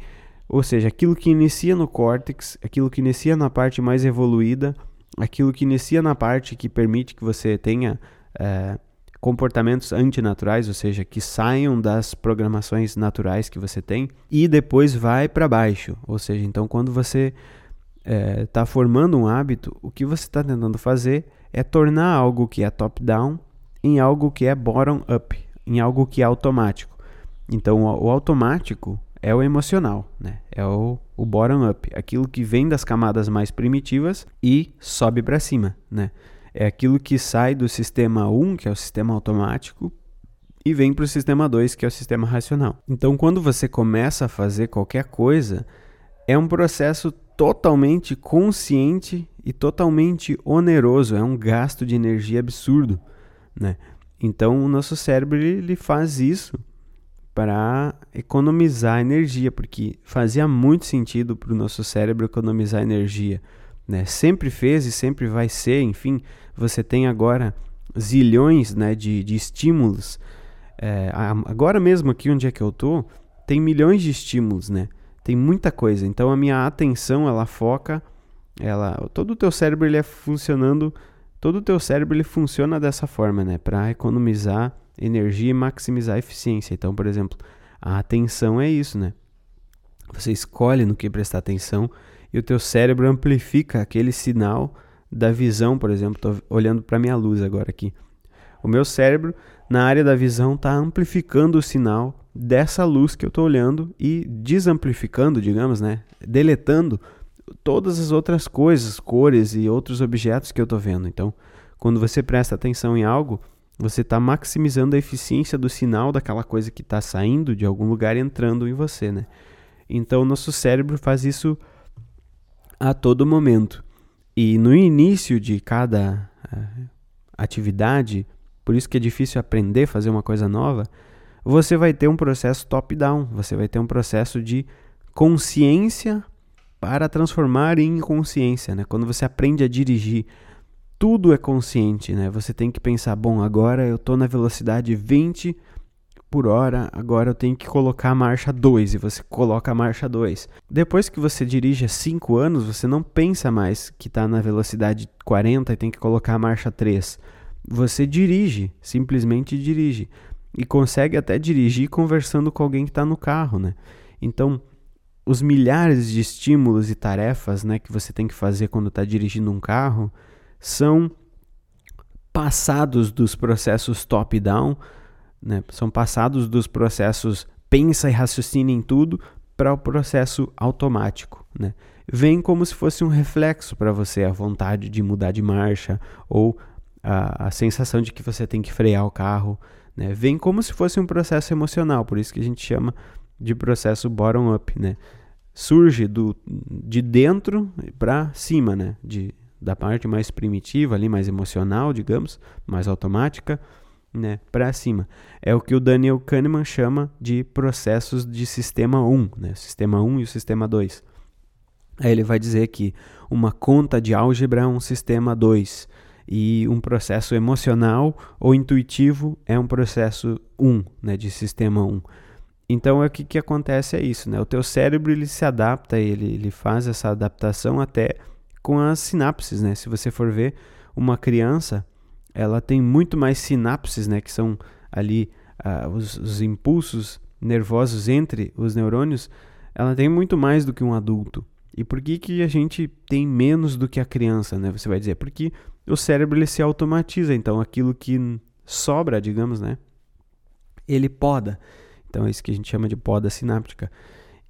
Ou seja, aquilo que inicia no córtex, aquilo que inicia na parte mais evoluída, aquilo que inicia na parte que permite que você tenha é, comportamentos antinaturais, ou seja, que saiam das programações naturais que você tem, e depois vai para baixo. Ou seja, então quando você está é, formando um hábito, o que você está tentando fazer é tornar algo que é top-down em algo que é bottom-up, em algo que é automático. Então o automático é o emocional, né? É o, o bottom-up, aquilo que vem das camadas mais primitivas e sobe para cima, né? É aquilo que sai do sistema 1, que é o sistema automático, e vem para o sistema 2, que é o sistema racional. Então, quando você começa a fazer qualquer coisa, é um processo totalmente consciente e totalmente oneroso, é um gasto de energia absurdo, né? Então, o nosso cérebro ele faz isso para economizar energia, porque fazia muito sentido para o nosso cérebro economizar energia. Né? Sempre fez e sempre vai ser, enfim, você tem agora zilhões né, de, de estímulos. É, agora mesmo aqui onde é que eu tô, tem milhões de estímulos, né? Tem muita coisa. Então a minha atenção ela foca, ela, todo o teu cérebro ele é funcionando todo o teu cérebro ele funciona dessa forma, né, para economizar energia e maximizar a eficiência. Então, por exemplo, a atenção é isso, né? Você escolhe no que prestar atenção e o teu cérebro amplifica aquele sinal da visão, por exemplo. Estou olhando para minha luz agora aqui. O meu cérebro, na área da visão, está amplificando o sinal dessa luz que eu estou olhando e desamplificando, digamos, né? Deletando todas as outras coisas, cores e outros objetos que eu estou vendo. Então, quando você presta atenção em algo, você está maximizando a eficiência do sinal daquela coisa que está saindo de algum lugar e entrando em você, né? Então, nosso cérebro faz isso a todo momento. E no início de cada uh, atividade, por isso que é difícil aprender a fazer uma coisa nova, você vai ter um processo top-down, você vai ter um processo de consciência para transformar em consciência, né? Quando você aprende a dirigir, tudo é consciente, né? Você tem que pensar, bom, agora eu estou na velocidade 20 por hora, agora eu tenho que colocar a marcha 2 e você coloca a marcha 2. Depois que você dirige há 5 anos, você não pensa mais que está na velocidade 40 e tem que colocar a marcha 3. Você dirige, simplesmente dirige. E consegue até dirigir conversando com alguém que está no carro, né? Então, os milhares de estímulos e tarefas né, que você tem que fazer quando está dirigindo um carro são passados dos processos top-down, né? são passados dos processos pensa e raciocina em tudo para o processo automático. Né? Vem como se fosse um reflexo para você a vontade de mudar de marcha ou a, a sensação de que você tem que frear o carro. Né? Vem como se fosse um processo emocional, por isso que a gente chama de processo bottom-up. Né? Surge do, de dentro para cima, né? de da parte mais primitiva ali, mais emocional, digamos, mais automática, né, para cima. É o que o Daniel Kahneman chama de processos de sistema 1, né, sistema 1 e o sistema 2. Aí ele vai dizer que uma conta de álgebra é um sistema 2 e um processo emocional ou intuitivo é um processo 1, né, de sistema 1. Então, é o que, que acontece é isso, né? O teu cérebro ele se adapta, ele, ele faz essa adaptação até com as sinapses, né? Se você for ver, uma criança, ela tem muito mais sinapses, né? Que são ali uh, os, os impulsos nervosos entre os neurônios, ela tem muito mais do que um adulto. E por que, que a gente tem menos do que a criança, né? Você vai dizer, porque o cérebro ele se automatiza, então aquilo que sobra, digamos, né? Ele poda. Então é isso que a gente chama de poda sináptica.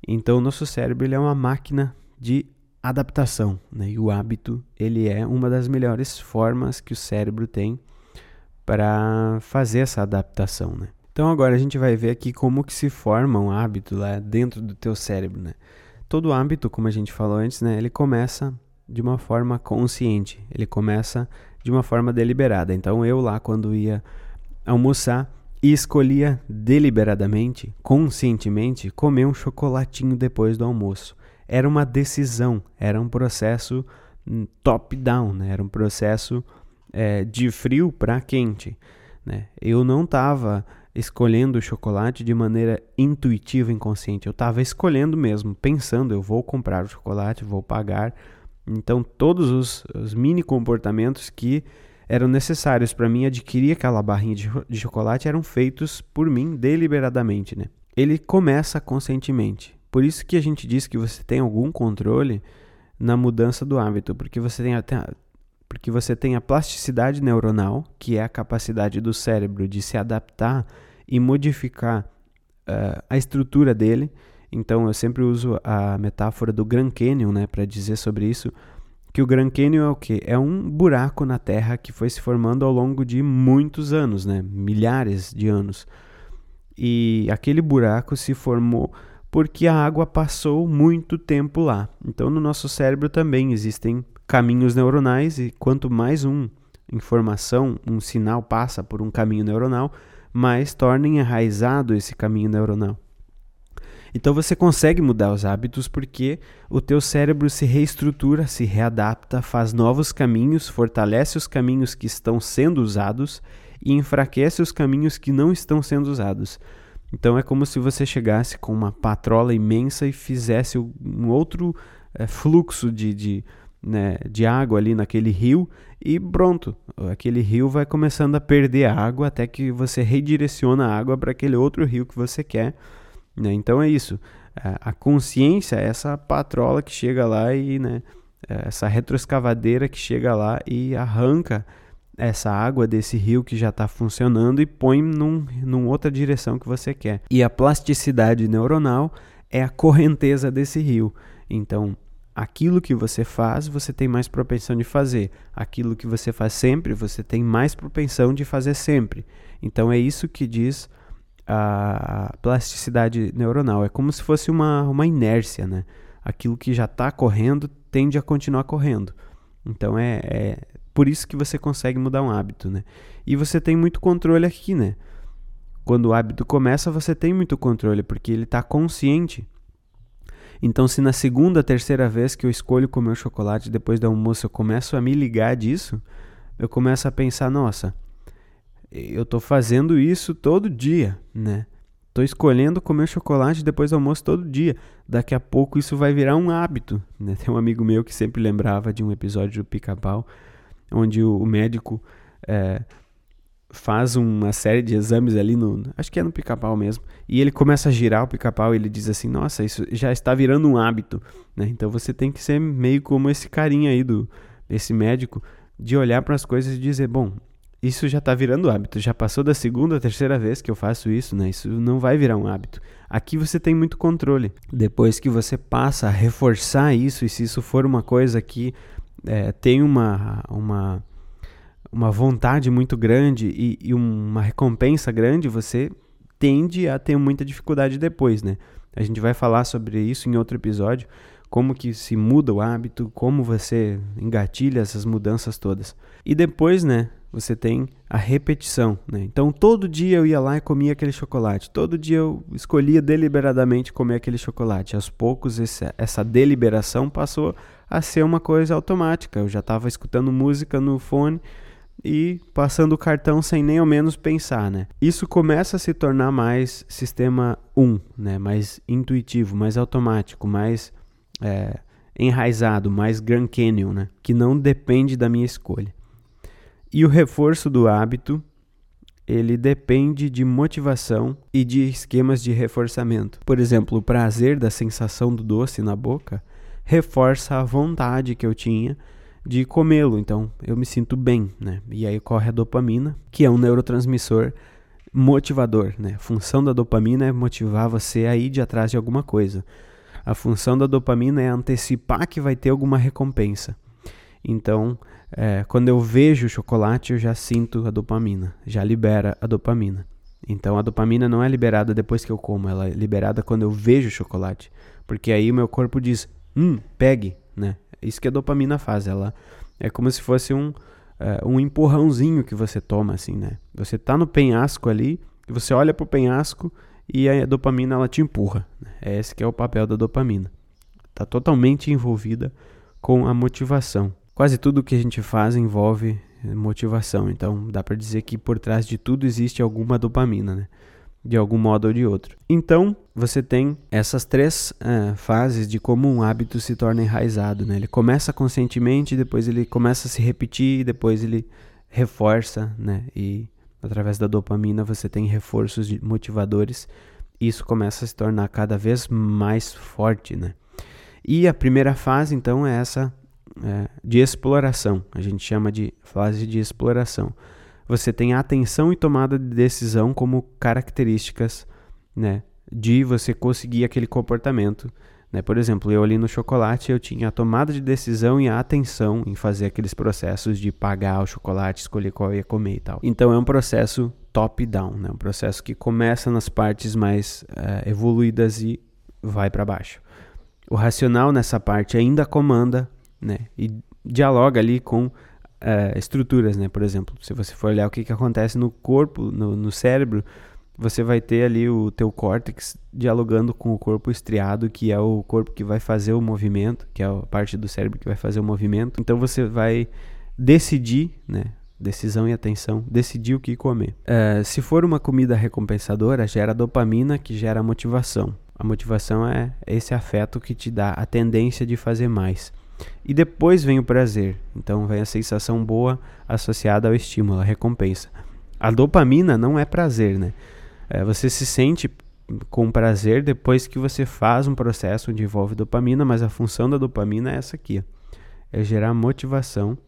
Então o nosso cérebro é uma máquina de adaptação, né? E o hábito, ele é uma das melhores formas que o cérebro tem para fazer essa adaptação, né? Então agora a gente vai ver aqui como que se forma um hábito lá dentro do teu cérebro, né? Todo hábito, como a gente falou antes, né, ele começa de uma forma consciente, ele começa de uma forma deliberada. Então eu lá quando ia almoçar e escolhia deliberadamente, conscientemente, comer um chocolatinho depois do almoço era uma decisão, era um processo hum, top-down, né? era um processo é, de frio para quente. Né? Eu não estava escolhendo o chocolate de maneira intuitiva, inconsciente. Eu estava escolhendo mesmo, pensando, eu vou comprar o chocolate, vou pagar. Então, todos os, os mini comportamentos que eram necessários para mim adquirir aquela barrinha de, de chocolate eram feitos por mim deliberadamente. Né? Ele começa conscientemente. Por isso que a gente diz que você tem algum controle na mudança do hábito, porque você tem até porque você tem a plasticidade neuronal, que é a capacidade do cérebro de se adaptar e modificar uh, a estrutura dele. Então eu sempre uso a metáfora do Grand Canyon, né, para dizer sobre isso, que o Grand Canyon é o que? É um buraco na Terra que foi se formando ao longo de muitos anos, né, milhares de anos. E aquele buraco se formou porque a água passou muito tempo lá. Então, no nosso cérebro também existem caminhos neuronais e quanto mais um informação, um sinal passa por um caminho neuronal, mais torna enraizado esse caminho neuronal. Então você consegue mudar os hábitos porque o teu cérebro se reestrutura, se readapta, faz novos caminhos, fortalece os caminhos que estão sendo usados e enfraquece os caminhos que não estão sendo usados. Então é como se você chegasse com uma patrola imensa e fizesse um outro é, fluxo de, de, né, de água ali naquele rio e pronto, aquele rio vai começando a perder água até que você redireciona a água para aquele outro rio que você quer. Né? Então é isso. A consciência é essa patrola que chega lá e né, é, essa retroescavadeira que chega lá e arranca essa água desse rio que já está funcionando e põe num, num outra direção que você quer. E a plasticidade neuronal é a correnteza desse rio. Então, aquilo que você faz, você tem mais propensão de fazer. Aquilo que você faz sempre, você tem mais propensão de fazer sempre. Então, é isso que diz a plasticidade neuronal. É como se fosse uma, uma inércia, né? Aquilo que já está correndo tende a continuar correndo. Então, é, é por isso que você consegue mudar um hábito, né? E você tem muito controle aqui, né? Quando o hábito começa, você tem muito controle, porque ele está consciente. Então, se na segunda, terceira vez que eu escolho comer o chocolate depois do almoço, eu começo a me ligar disso, eu começo a pensar, nossa, eu estou fazendo isso todo dia, né? Estou escolhendo comer chocolate depois do almoço todo dia. Daqui a pouco isso vai virar um hábito. Né? Tem um amigo meu que sempre lembrava de um episódio do Pica-Pau, onde o, médico é, faz uma série de exames ali no. Acho que é no pica-pau mesmo. E ele começa a girar o pica-pau e ele diz assim: Nossa, isso já está virando um hábito. Né? Então você tem que ser meio como esse carinha aí, do, esse médico, de olhar para as coisas e dizer: Bom, isso já está virando hábito. Já passou da segunda, terceira vez que eu faço isso, né? Isso não vai virar um hábito. Aqui você tem muito controle. Depois que você passa a reforçar isso, e se isso for uma coisa que é, tem uma, uma uma vontade muito grande e, e, uma recompensa grande, você tende a ter muita dificuldade depois, né? A gente vai falar sobre isso em outro episódio, como que se muda o hábito, como você engatilha essas mudanças todas. E depois, né, você tem a repetição, né? Então todo dia eu ia lá e comia aquele chocolate, todo dia eu escolhia deliberadamente comer aquele chocolate. Aos poucos esse, essa deliberação passou a ser uma coisa automática. Eu já estava escutando música no fone, e passando o cartão sem nem ao menos pensar, né? Isso começa a se tornar mais sistema 1, né? Mais intuitivo, mais automático, mais é, enraizado, mais Grand Canyon, né? Que não depende da minha escolha. E o reforço do hábito, ele depende de motivação e de esquemas de reforçamento. Por exemplo, o prazer da sensação do doce na boca reforça a vontade que eu tinha de comê-lo, então eu me sinto bem, né? E aí corre a dopamina, que é um neurotransmissor motivador, né? A função da dopamina é motivar você a ir de atrás de alguma coisa. A função da dopamina é antecipar que vai ter alguma recompensa. Então, é, quando eu vejo o chocolate, eu já sinto a dopamina, já libera a dopamina. Então, a dopamina não é liberada depois que eu como, ela é liberada quando eu vejo o chocolate, porque aí o meu corpo diz: "Hum, pegue", né? Isso que a dopamina faz, ela é como se fosse um, uh, um empurrãozinho que você toma, assim, né? Você tá no penhasco ali, você olha pro penhasco e a dopamina ela te empurra. Né? É esse que é o papel da dopamina. Tá totalmente envolvida com a motivação. Quase tudo que a gente faz envolve motivação, então dá para dizer que por trás de tudo existe alguma dopamina, né? de algum modo ou de outro. Então, você tem essas três uh, fases de como um hábito se torna enraizado. Né? Ele começa conscientemente, depois ele começa a se repetir, depois ele reforça, né? e através da dopamina você tem reforços motivadores. E isso começa a se tornar cada vez mais forte. Né? E a primeira fase, então, é essa é, de exploração. A gente chama de fase de exploração você tem atenção e tomada de decisão como características, né, de você conseguir aquele comportamento. Né? Por exemplo, eu ali no chocolate eu tinha a tomada de decisão e a atenção em fazer aqueles processos de pagar o chocolate, escolher qual eu ia comer e tal. Então é um processo top-down, né? um processo que começa nas partes mais uh, evoluídas e vai para baixo. O racional nessa parte ainda comanda né? e dialoga ali com uh, estruturas, né? Por exemplo, se você for olhar o que, que acontece no corpo, no, no cérebro, você vai ter ali o teu córtex dialogando com o corpo estriado, que é o corpo que vai fazer o movimento, que é a parte do cérebro que vai fazer o movimento. Então você vai decidir, né? Decisão e atenção, decidir o que comer. Uh, se for uma comida recompensadora, gera dopamina, que gera motivação. A motivação é esse afeto que te dá a tendência de fazer mais. e depois vem o prazer. Então vem a sensação boa associada ao estímulo, a recompensa. A dopamina não é prazer, né? É, você se sente com prazer depois que você faz um processo onde envolve dopamina, mas a função da dopamina é essa aqui: é gerar motivação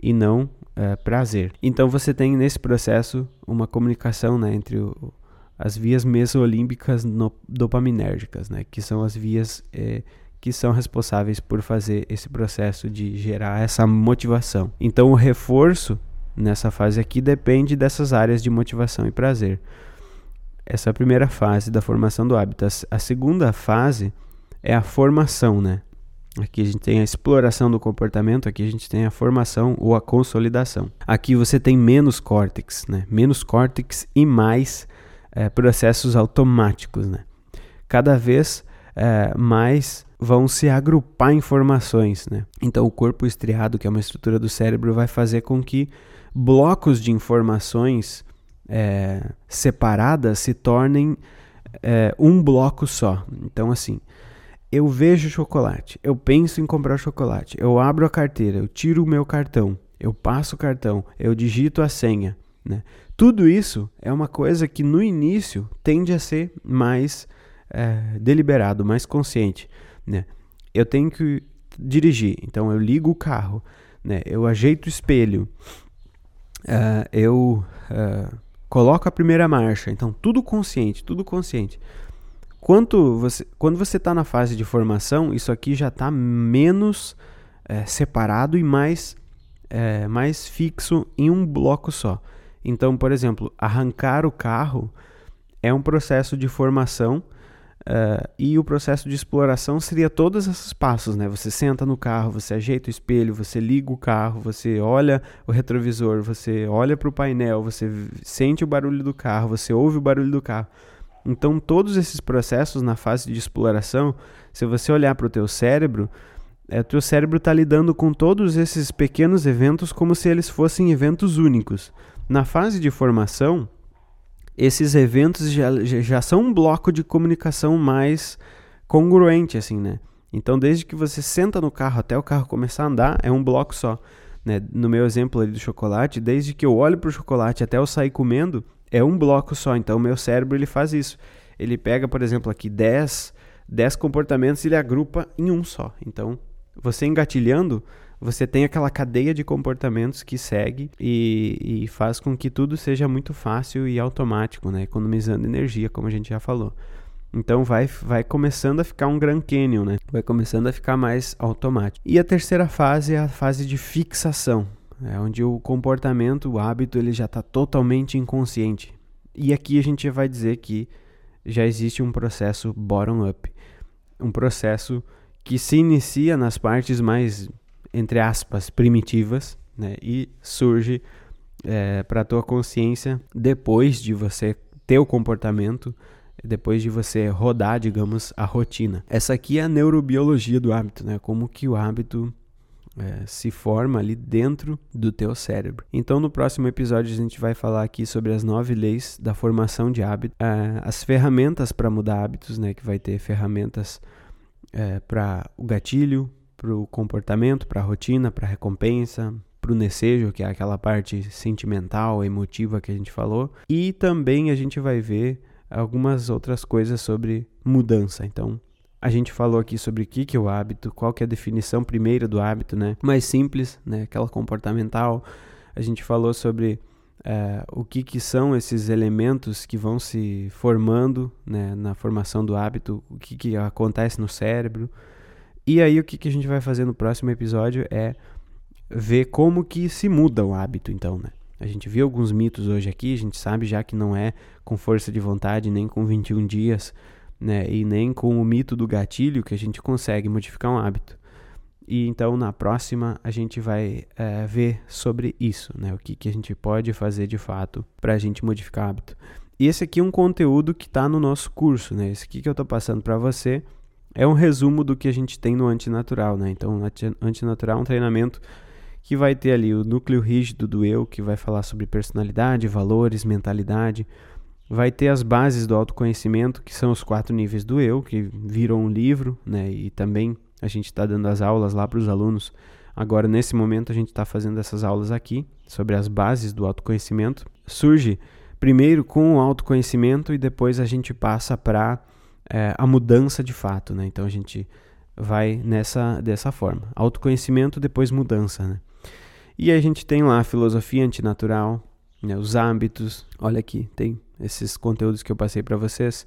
e não é, prazer. Então você tem nesse processo uma comunicação né, entre o, as vias mesolímbicas dopaminérgicas, né, que são as vias é, que são responsáveis por fazer esse processo de gerar essa motivação. Então o reforço nessa fase aqui depende dessas áreas de motivação e prazer. Essa é a primeira fase da formação do hábito. A segunda fase é a formação, né? Aqui a gente tem a exploração do comportamento, aqui a gente tem a formação ou a consolidação. Aqui você tem menos córtex, né? Menos córtex e mais é, processos automáticos, né? Cada vez é, mais vão se agrupar informações, né? Então o corpo estriado, que é uma estrutura do cérebro, vai fazer com que blocos de informações é, separadas se tornem é, um bloco só. Então assim, eu vejo chocolate, eu penso em comprar chocolate, eu abro a carteira, eu tiro o meu cartão, eu passo o cartão, eu digito a senha. Né? Tudo isso é uma coisa que no início tende a ser mais é, deliberado, mais consciente. Né? Eu tenho que dirigir, então eu ligo o carro, né? eu ajeito o espelho, uh, eu uh, coloco a primeira marcha, então tudo consciente, tudo consciente. Quanto você, quando você está na fase de formação, isso aqui já está menos é, separado e mais, é, mais fixo em um bloco só. Então, por exemplo, arrancar o carro é um processo de formação uh, e o processo de exploração seria todos esses passos, né? Você senta no carro, você ajeita o espelho, você liga o carro, você olha o retrovisor, você olha para o painel, você sente o barulho do carro, você ouve o barulho do carro. Então, todos esses processos na fase de exploração, se você olhar para o teu cérebro, é, o teu cérebro está lidando com todos esses pequenos eventos como se eles fossem eventos únicos. Na fase de formação, esses eventos já, já são um bloco de comunicação mais congruente, assim, né? Então, desde que você senta no carro até o carro começar a andar, é um bloco só. Né? No meu exemplo ali do chocolate, desde que eu olho para o chocolate até eu sair comendo, é um bloco só. Então, o meu cérebro ele faz isso. Ele pega, por exemplo, aqui 10, 10 comportamentos e ele agrupa em um só. Então, você engatilhando, você tem aquela cadeia de comportamentos que segue e, e, faz com que tudo seja muito fácil e automático, né? economizando energia, como a gente já falou. Então vai, vai começando a ficar um Grand Canyon, né? vai começando a ficar mais automático. E a terceira fase é a fase de fixação é onde o comportamento, o hábito, ele já está totalmente inconsciente. E aqui a gente vai dizer que já existe um processo bottom-up, um processo que se inicia nas partes mais, entre aspas, primitivas, né, e surge é, para a tua consciência depois de você ter o comportamento, depois de você rodar, digamos, a rotina. Essa aqui é a neurobiologia do hábito, né, como que o hábito é, se forma ali dentro do teu cérebro. Então, no próximo episódio, a gente vai falar aqui sobre as nove leis da formação de hábitos, é, as ferramentas para mudar hábitos, né? Que vai ter ferramentas é, para o gatilho, para o comportamento, para a rotina, para a recompensa, para o necejo, que é aquela parte sentimental, emotiva que a gente falou. E também a gente vai ver algumas outras coisas sobre mudança. Então, a gente falou aqui sobre o que, que é o hábito, qual que é a definição primeira do hábito, né? Mais simples, né? Aquela comportamental. A gente falou sobre é, o que, que são esses elementos que vão se formando né, na formação do hábito, o que, que acontece no cérebro. E aí o que, que a gente vai fazer no próximo episódio é ver como que se muda o hábito, então, né? A gente viu alguns mitos hoje aqui, a gente sabe já que não é com força de vontade, nem com 21 dias, né? E nem com o mito do gatilho que a gente consegue modificar um hábito. E então na próxima a gente vai é, ver sobre isso, né? O que, que a gente pode fazer de fato para a gente modificar hábito. E esse aqui é um conteúdo que está no nosso curso, né? Esse aqui que eu estou passando para você é um resumo do que a gente tem no antinatural, né? Então, antinatural é um treinamento que vai ter ali o núcleo rígido do eu, que vai falar sobre personalidade, valores, mentalidade vai ter as bases do autoconhecimento, que são os quatro níveis do eu, que viram um livro, né? E também A gente está dando as aulas lá para os alunos. Agora, nesse momento, a gente está fazendo essas aulas aqui sobre as bases do autoconhecimento. Surge primeiro com o autoconhecimento e depois a gente passa para é, a mudança de fato, né? Então a gente vai nessa dessa forma, autoconhecimento depois mudança, né? E a gente tem lá a filosofia antinatural, né? os hábitos. Olha aqui, tem esses conteúdos que eu passei para vocês,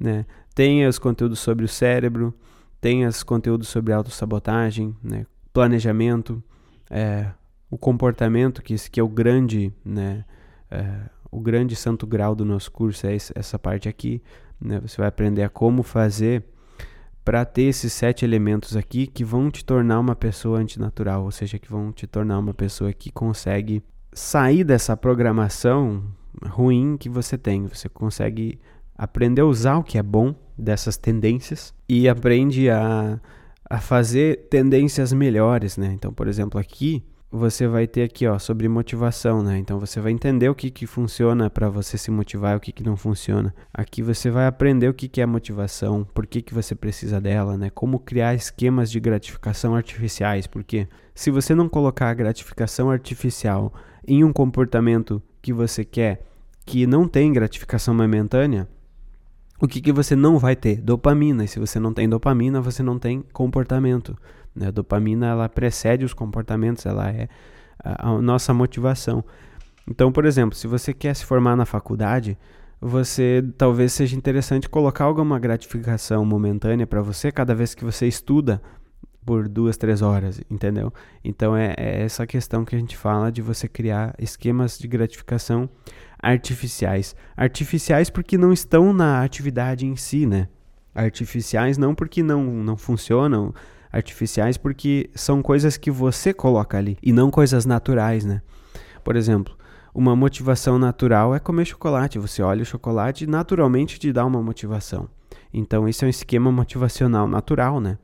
né? Tem os conteúdos sobre o cérebro, tem os conteúdos sobre autossabotagem, né? planejamento, é, o comportamento, que, que é o grande, né? É, o grande santo grau do nosso curso é essa parte aqui. Né? Você vai aprender a como fazer para ter esses sete elementos aqui que vão te tornar uma pessoa antinatural, ou seja, que vão te tornar uma pessoa que consegue sair dessa programação ruim que você tem. Você consegue aprender a usar o que é bom dessas tendências e aprende a, a fazer tendências melhores, né? Então, por exemplo, aqui você vai ter aqui, ó, sobre motivação, né? Então você vai entender o que que funciona para você se motivar e o que que não funciona. Aqui você vai aprender o que que é motivação, por que que você precisa dela, né? Como criar esquemas de gratificação artificiais, porque se você não colocar a gratificação artificial em um comportamento que você quer, que não tem gratificação momentânea, o que que você não vai ter? Dopamina. E se você não tem dopamina, você não tem comportamento. Né? A dopamina ela precede os comportamentos, ela é a, a nossa motivação. Então, por exemplo, se você quer se formar na faculdade, você talvez seja interessante colocar alguma gratificação momentânea para você cada vez que você estuda por duas, três horas, entendeu? Então é, é, essa questão que a gente fala de você criar esquemas de gratificação artificiais. Artificiais porque não estão na atividade em si, né? Artificiais não porque não, não funcionam, artificiais porque são coisas que você coloca ali e não coisas naturais, né? Por exemplo, uma motivação natural é comer chocolate. Você olha o chocolate e naturalmente te dá uma motivação. Então, isso é um esquema motivacional natural, né?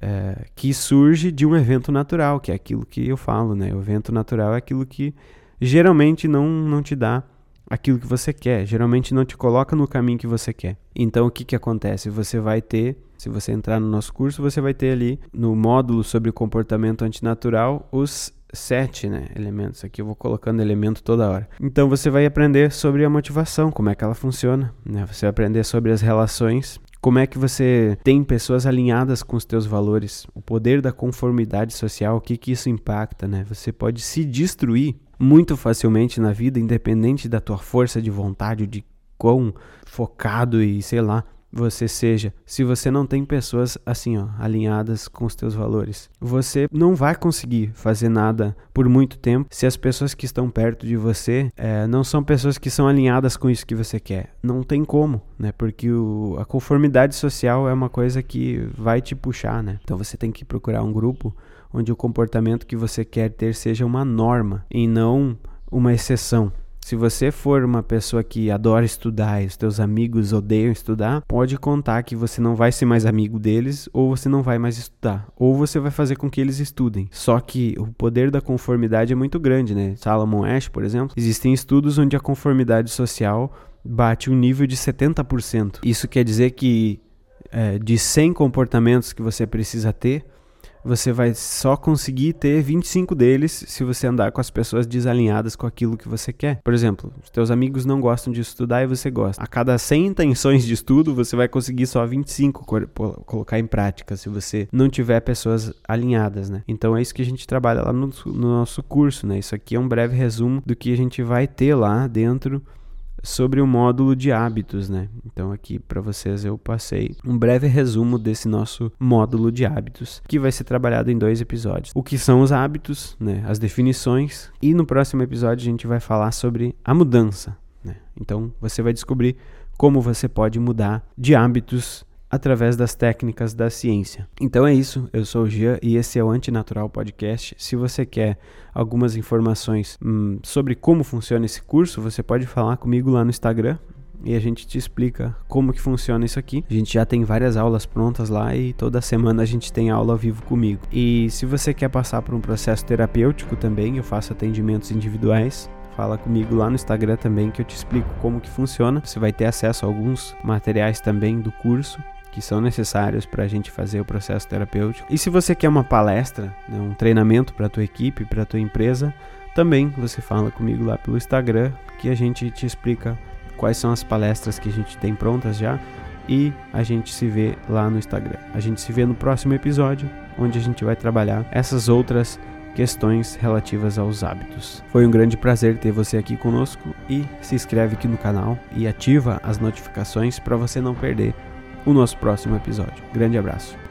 É, que surge de um evento natural, que é aquilo que eu falo, né? O evento natural é aquilo que geralmente não, não te dá aquilo que você quer, geralmente não te coloca no caminho que você quer. Então o que, que acontece? Você vai ter, se você entrar no nosso curso, você vai ter ali no módulo sobre comportamento antinatural os sete né, elementos. Aqui eu vou colocando elemento toda hora. Então você vai aprender sobre a motivação, como é que ela funciona. Né? Você vai aprender sobre as relações. Como é que você tem pessoas alinhadas com os teus valores? O poder da conformidade social, o que, que isso impacta, né? Você pode se destruir muito facilmente na vida, independente da tua força de vontade, de quão focado e sei lá você seja, se você não tem pessoas assim, ó, alinhadas com os teus valores, você não vai conseguir fazer nada por muito tempo se as pessoas que estão perto de você é, não são pessoas que são alinhadas com isso que você quer. Não tem como, né? Porque o, a conformidade social é uma coisa que vai te puxar, né? Então você tem que procurar um grupo onde o comportamento que você quer ter seja uma norma e não uma exceção. Se você for uma pessoa que adora estudar e os teus amigos odeiam estudar, pode contar que você não vai ser mais amigo deles ou você não vai mais estudar, ou você vai fazer com que eles estudem. Só que o poder da conformidade é muito grande, né? Salomon Ash, por exemplo, existem estudos onde a conformidade social bate um nível de 70%. Isso quer dizer que é, de 100 comportamentos que você precisa ter, você vai só conseguir ter 25 deles se você andar com as pessoas desalinhadas com aquilo que você quer. Por exemplo, os teus amigos não gostam de estudar e você gosta. A cada 100 intenções de estudo, você vai conseguir só 25 colocar em prática se você não tiver pessoas alinhadas, né? Então é isso que a gente trabalha lá no, no nosso curso, né? Isso aqui é um breve resumo do que a gente vai ter lá dentro sobre o módulo de hábitos, né? Então aqui para vocês eu passei um breve resumo desse nosso módulo de hábitos, que vai ser trabalhado em dois episódios. O que são os hábitos, né? As definições e no próximo episódio a gente vai falar sobre a mudança, né? Então você vai descobrir como você pode mudar de hábitos através das técnicas da ciência. Então é isso, eu sou o Gia e esse é o Antinatural Podcast. Se você quer algumas informações hum, sobre como funciona esse curso, você pode falar comigo lá no Instagram, e a gente te explica como que funciona isso aqui. A gente já tem várias aulas prontas lá e toda semana a gente tem aula ao vivo comigo. E se você quer passar por um processo terapêutico também, eu faço atendimentos individuais. Fala comigo lá no Instagram também que eu te explico como que funciona. Você vai ter acesso a alguns materiais também do curso que são necessários para a gente fazer o processo terapêutico. E se você quer uma palestra, né, um treinamento para a tua equipe, para a tua empresa, também você fala comigo lá pelo Instagram que a gente te explica quais são as palestras que a gente tem prontas já e a gente se vê lá no Instagram. A gente se vê no próximo episódio, onde a gente vai trabalhar essas outras questões relativas aos hábitos. Foi um grande prazer ter você aqui conosco e se inscreve aqui no canal e ativa as notificações para você não perder o nosso próximo episódio. Grande abraço.